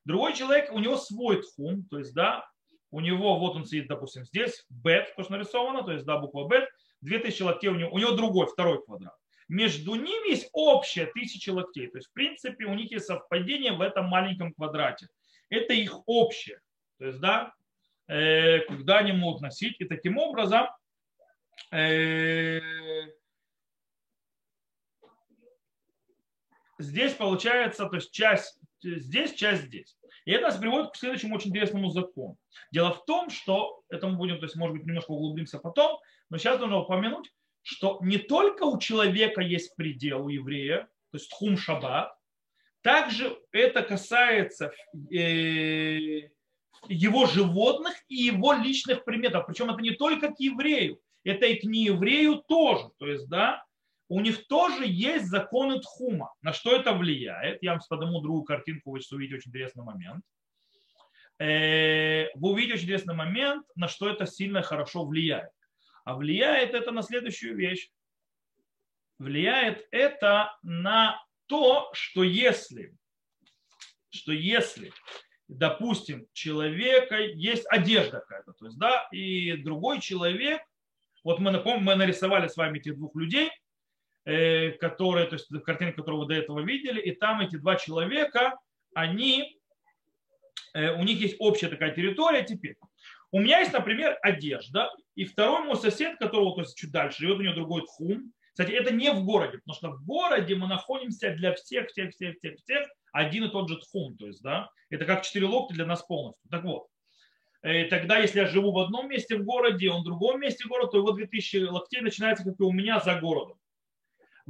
Другой человек, у него свой тхум, то есть, да, у него, вот он сидит, допустим, здесь, бет, то, что нарисовано, то есть, да, буква бет, 2000 локтей, у него, у него другой, второй квадрат между ними есть общая тысяча локтей. То есть, в принципе, у них есть совпадение в этом маленьком квадрате. Это их общее. То есть, да, э, куда они могут носить. И таким образом здесь получается, то есть часть здесь, часть здесь. И это нас приводит к следующему очень интересному закону. Дело в том, что это мы будем, то есть, может быть, немножко углубимся потом, но сейчас нужно упомянуть, что не только у человека есть предел у еврея, то есть хум шаббат, также это касается э, его животных и его личных приметов. Причем это не только к еврею, это и к нееврею тоже. То есть, да, у них тоже есть законы Тхума. На что это влияет? Я вам подниму другую картинку, вы сейчас увидите очень интересный момент. Э, вы увидите очень интересный момент, на что это сильно хорошо влияет. А влияет это на следующую вещь. Влияет это на то, что если, что если, допустим, человека есть одежда какая-то, то есть, да, и другой человек, вот мы, напомним, мы нарисовали с вами этих двух людей, которые, то есть картинка, которую вы до этого видели, и там эти два человека, они, э, у них есть общая такая территория теперь. У меня есть, например, одежда, и второй мой сосед, которого то есть, чуть дальше живет, у него другой тхум. Кстати, это не в городе, потому что в городе мы находимся для всех, всех, всех, всех, всех один и тот же тхум. То есть, да, это как четыре локти для нас полностью. Так вот, и тогда, если я живу в одном месте в городе, он в другом месте города, то его 2000 локтей начинается, как и у меня, за городом.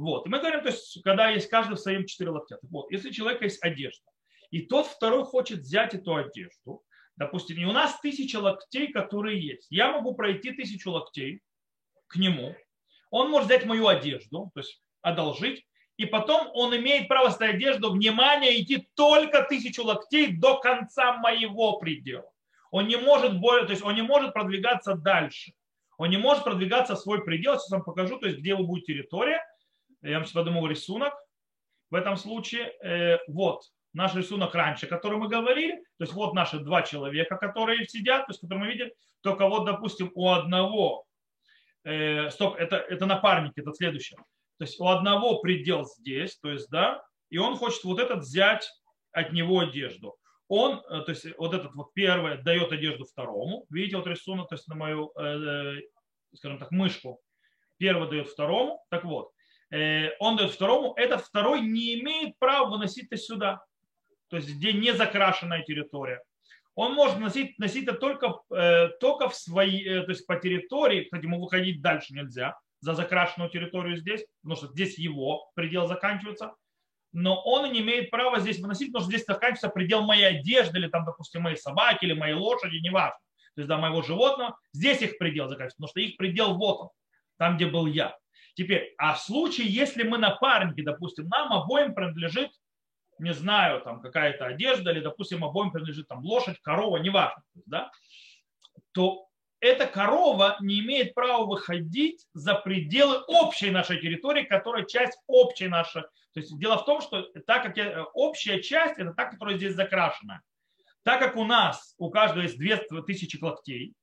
Вот. И мы говорим, то есть, когда есть каждый в своем 4 локтя. Вот. Если у человека есть одежда, и тот второй хочет взять эту одежду, Допустим, и у нас тысяча локтей, которые есть. Я могу пройти тысячу локтей к нему. Он может взять мою одежду, то есть одолжить, и потом он имеет право с этой одежду, внимание, идти только тысячу локтей до конца моего предела. Он не может более, то есть он не может продвигаться дальше. Он не может продвигаться в свой предел. Сейчас вам покажу, то есть где его будет территория. Я вам сейчас подумал рисунок. В этом случае, э, вот, наш рисунок раньше, который мы говорили, то есть вот наши два человека, которые сидят, то есть которые мы видели, только вот, допустим, у одного, э, стоп, это, это напарник, это следующее, то есть у одного предел здесь, то есть, да, и он хочет вот этот взять от него одежду. Он, э, то есть вот этот вот первый дает одежду второму, видите, вот рисунок, то есть на мою, э, э скажем так, мышку, первый дает второму, так вот, он дает второму, этот второй не имеет права выносить это сюда то есть где не закрашенная территория. Он может носить, носить это только, э, только в своей, э, то есть по территории, кстати, ему выходить дальше нельзя, за закрашенную территорию здесь, потому что здесь его предел заканчивается, но он не имеет права здесь выносить, потому что здесь заканчивается предел моей одежды, или там, допустим, моей собаки, или моей лошади, неважно. То есть, да, моего животного, здесь их предел заканчивается, потому что их предел вот он, там, где был я. Теперь, а в случае, если мы напарники, допустим, нам обоим принадлежит не знаю, там какая-то одежда, или, допустим, обоим принадлежит там лошадь, корова, неважно, да, то эта корова не имеет права выходить за пределы общей нашей территории, которая часть общей нашей. То есть дело в том, что так как я, общая часть, это та, которая здесь закрашена. Так как у нас, у каждого есть 2000 локтей,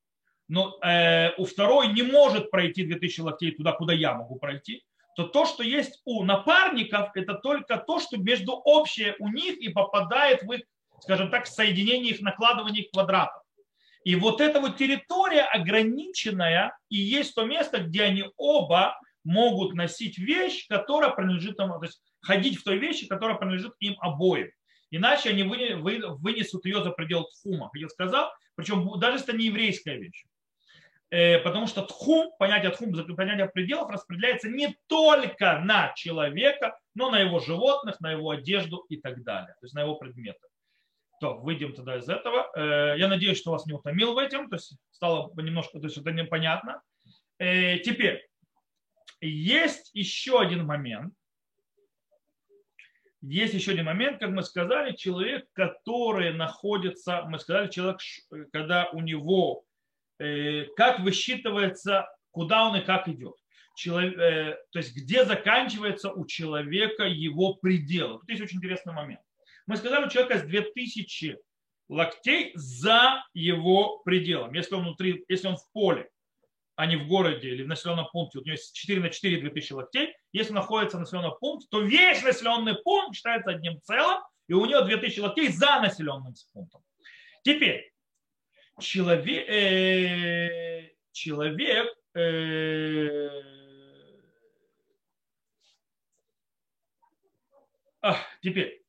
но э, у второй не может пройти 2000 локтей туда, куда я могу пройти, то то, что есть у напарников, это только то, что между общее у них и попадает в их, скажем так, соединение их, накладывание их квадратов. И вот эта вот территория ограниченная, и есть то место, где они оба могут носить вещь, которая принадлежит им, то есть ходить в той вещи, которая принадлежит им обоим. Иначе они вынесут ее за предел тхума, как я сказал, причем даже если это не еврейская вещь. Э, потому что тхум, понятие тхум, понятие пределов распределяется не только на человека, но на его животных, на его одежду и так далее, то есть на его предметы. То, выйдем тогда из этого. Э, я надеюсь, что вас не утомил в этом, то есть стало немножко, то есть это непонятно. Э, теперь, есть еще один момент, есть еще один момент, как мы сказали, человек, который находится, мы сказали, человек, когда у него как высчитывается, куда он и как идет. Человек, э, то есть где заканчивается у человека его предел. Тут есть очень интересный момент. Мы сказали, у человека есть 2000 локтей за его пределом. Если он внутри, если он в поле, а не в городе или в населенном пункте, у него есть 4 на 4 2000 локтей, если находится в населенном пункте, то весь населенный пункт считается одним целым, и у него 2000 локтей за населенным пунктом. Теперь, человек, э, человек э, а, теперь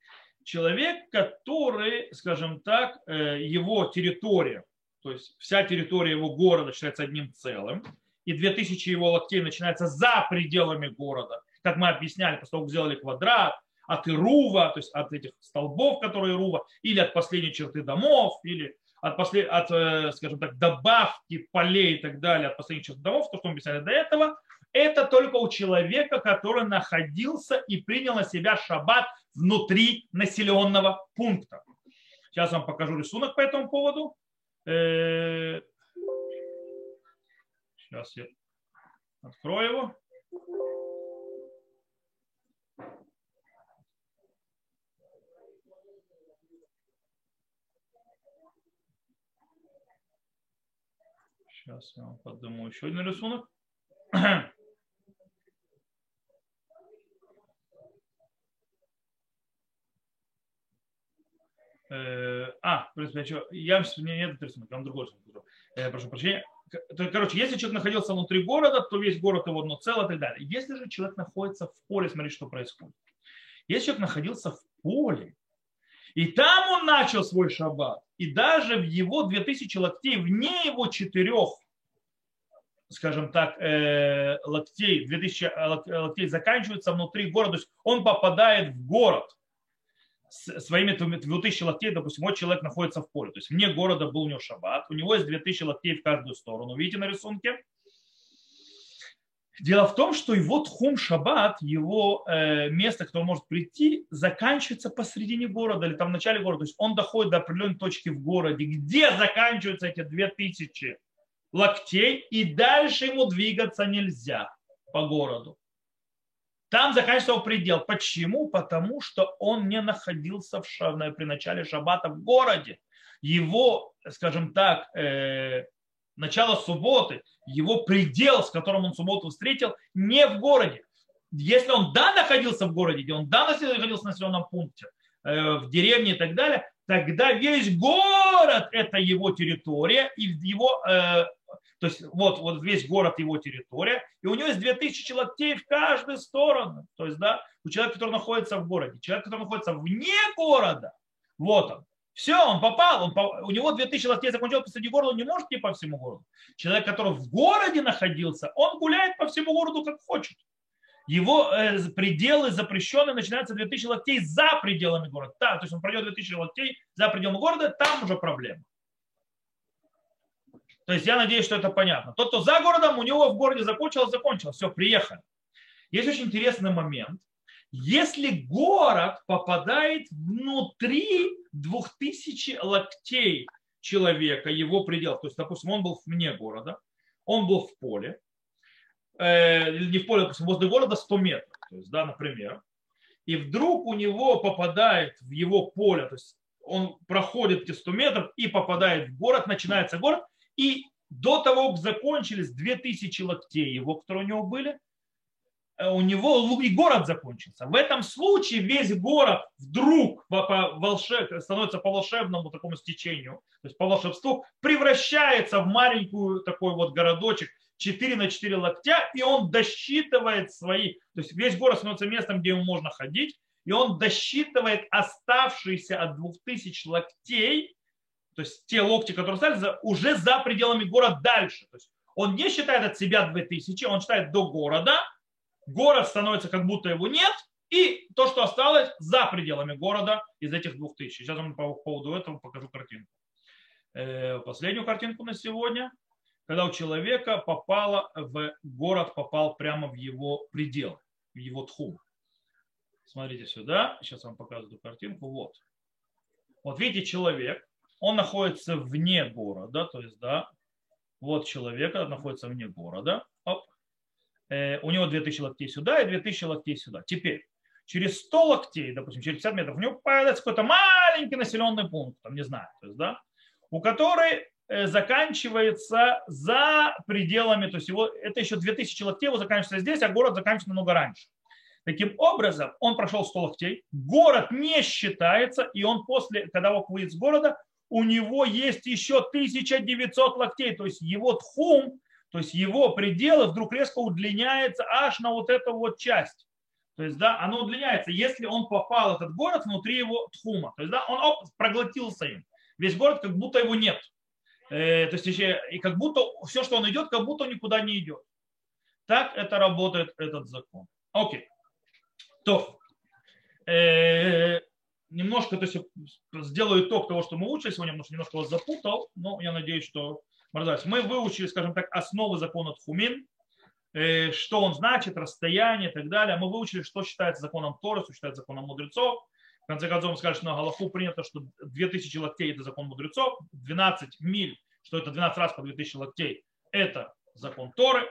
человек, который, скажем так, э, его территория, то есть вся территория его города считается одним целым, и 2000 его локтей начинается за пределами города, как мы объясняли, после того, как сделали квадрат, от Ирува, то есть от этих столбов, которые Ирува, или от последней черты домов, или от, послед... от э, скажем так, добавки полей и так далее от последних домов, то, что мы писали до этого, это только у человека, который находился и принял на себя шаббат внутри населенного пункта. Сейчас вам покажу рисунок по этому поводу. Сейчас э, я открою его. Сейчас я подниму еще один рисунок. Э, а, я мне нет рисунок, я вам другой рисунок. Э, прошу прощения. Короче, если человек находился внутри города, то весь город его одно целое и так далее. Если же человек находится в поле, смотри, что происходит. Если человек находился в поле, и там он начал свой шаббат, и даже в его 2000 локтей, вне его четырех, скажем так, э, локтей, 2000 э, локтей заканчивается внутри города, то есть он попадает в город своими 2000 локтей, допустим, вот человек находится в поле, то есть вне города был у него шаббат, у него есть 2000 локтей в каждую сторону, видите на рисунке? Дело в том, что его тхум шаббат, его э, место, он может прийти, заканчивается посредине города или там в начале города. То есть он доходит до определенной точки в городе, где заканчиваются эти две тысячи локтей, и дальше ему двигаться нельзя по городу. Там заканчивается его предел. Почему? Потому что он не находился в шаб, при начале шаббата в городе. Его, скажем так, э, начало субботы, его предел, с которым он субботу встретил, не в городе. Если он да находился в городе, где он да находился в населенном пункте, э, в деревне и так далее, тогда весь город это его территория, и его, э, то есть вот, вот весь город его территория, и у него есть 2000 локтей в каждую сторону. То есть, да, у человека, который находится в городе, человек, который находится вне города, вот он, все, он попал, он, у него 2000 локтей закончил посреди города, он не может идти по всему городу. Человек, который в городе находился, он гуляет по всему городу как хочет. Его э, пределы запрещенные начинаются 2000 локтей за пределами города. Да, то есть он пройдет 2000 локтей за пределами города, там уже проблема. То есть я надеюсь, что это понятно. Тот, кто за городом, у него в городе закончилось, закончилось. Все, приехали. Есть очень интересный момент. Если город попадает внутри 2000 локтей человека, его предел, то есть, допустим, он был вне города, он был в поле, э, не в поле, допустим, возле города 100 метров, то есть, да, например, и вдруг у него попадает в его поле, то есть он проходит эти 100 метров и попадает в город, начинается город, и до того, как закончились 2000 локтей его, которые у него были, у него и город закончится. В этом случае весь город вдруг волшеб... становится по волшебному такому стечению, то есть по волшебству, превращается в маленькую такой вот городочек 4 на 4 локтя, и он досчитывает свои, то есть весь город становится местом, где ему можно ходить, и он досчитывает оставшиеся от 2000 локтей, то есть те локти, которые остались, уже за пределами города дальше. То есть он не считает от себя 2000, он считает до города – город становится как будто его нет, и то, что осталось за пределами города из этих двух тысяч. Сейчас вам по поводу этого покажу картинку. Э, последнюю картинку на сегодня, когда у человека попало в город, попал прямо в его предел, в его тхум. Смотрите сюда, сейчас вам показываю эту картинку. Вот. Вот видите, человек, он находится вне города, то есть, да, вот человек находится вне города, у него 2000 локтей сюда и 2000 локтей сюда. Теперь, через 100 локтей, допустим, через 50 метров, у него появляется какой-то маленький населенный пункт, там, не знаю, то есть, да, у которой э, заканчивается за пределами, то есть его, это еще 2000 локтей, его заканчивается здесь, а город заканчивается намного раньше. Таким образом, он прошел 100 локтей, город не считается, и он после, когда он выйдет с города, у него есть еще 1900 локтей, то есть его тхум то есть его пределы вдруг резко удлиняется аж на вот эту вот часть. То есть, да, оно удлиняется, если он попал этот город внутри его тхума. То есть, да, он оп, проглотился им. Весь город как будто его нет. Э, то есть, еще, и как будто все, что он идет, как будто никуда не идет. Так это работает этот закон. Окей. То. Э, немножко, то есть сделаю итог того, что мы учили сегодня, потому что немножко вас запутал, но я надеюсь, что мы выучили, скажем так, основы закона Тхумин, э, что он значит, расстояние и так далее. Мы выучили, что считается законом Торы, что считается законом мудрецов. В конце концов, мы сказали, что на Галаху принято, что 2000 локтей – это закон мудрецов, 12 миль, что это 12 раз по 2000 локтей – это закон Торы.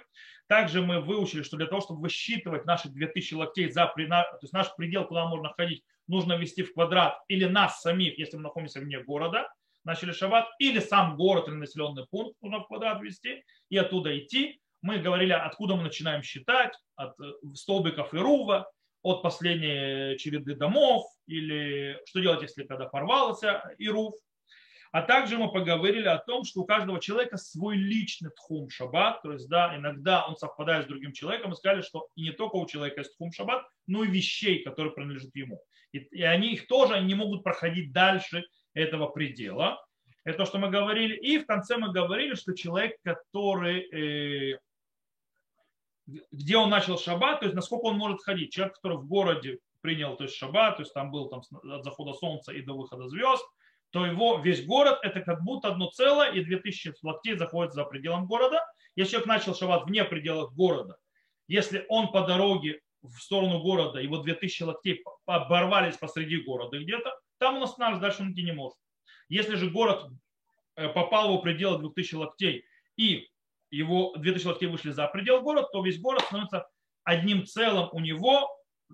Также мы выучили, что для того, чтобы высчитывать наши 2000 локтей, за, то есть наш предел, куда можно ходить, нужно ввести в квадрат или нас самих, если мы находимся вне города, начали шаббат, или сам город или населенный пункт нужно в квадрат ввести и оттуда идти. Мы говорили, откуда мы начинаем считать, от э, столбиков и рува, от последней череды домов, или что делать, если когда порвался ирув, а также мы поговорили о том, что у каждого человека свой личный тхум шаббат, то есть да, иногда он совпадает с другим человеком, и сказали, что и не только у человека есть тхум шаббат, но и вещей, которые принадлежат ему. И, и они их тоже не могут проходить дальше этого предела. Это то, что мы говорили. И в конце мы говорили, что человек, который, э, где он начал шаббат, то есть насколько он может ходить. Человек, который в городе принял то есть шаббат, то есть там был там, от захода солнца и до выхода звезд, то его весь город это как будто одно целое, и 2000 локтей заходит за пределом города. Если человек начал шаббат вне пределов города, если он по дороге в сторону города, его 2000 локтей оборвались посреди города где-то, там он останавливается, дальше он идти не может. Если же город э, попал в пределы 2000 локтей, и его 2000 локтей вышли за предел города, то весь город становится одним целым у него,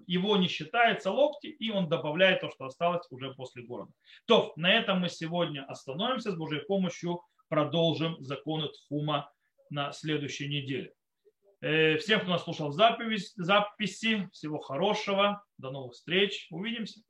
его не считается локти, и он добавляет то, что осталось уже после города. То, на этом мы сегодня остановимся. С Божьей помощью продолжим законы Тхума на следующей неделе. Э, всем, кто нас слушал запись, записи, всего хорошего. До новых встреч. Увидимся.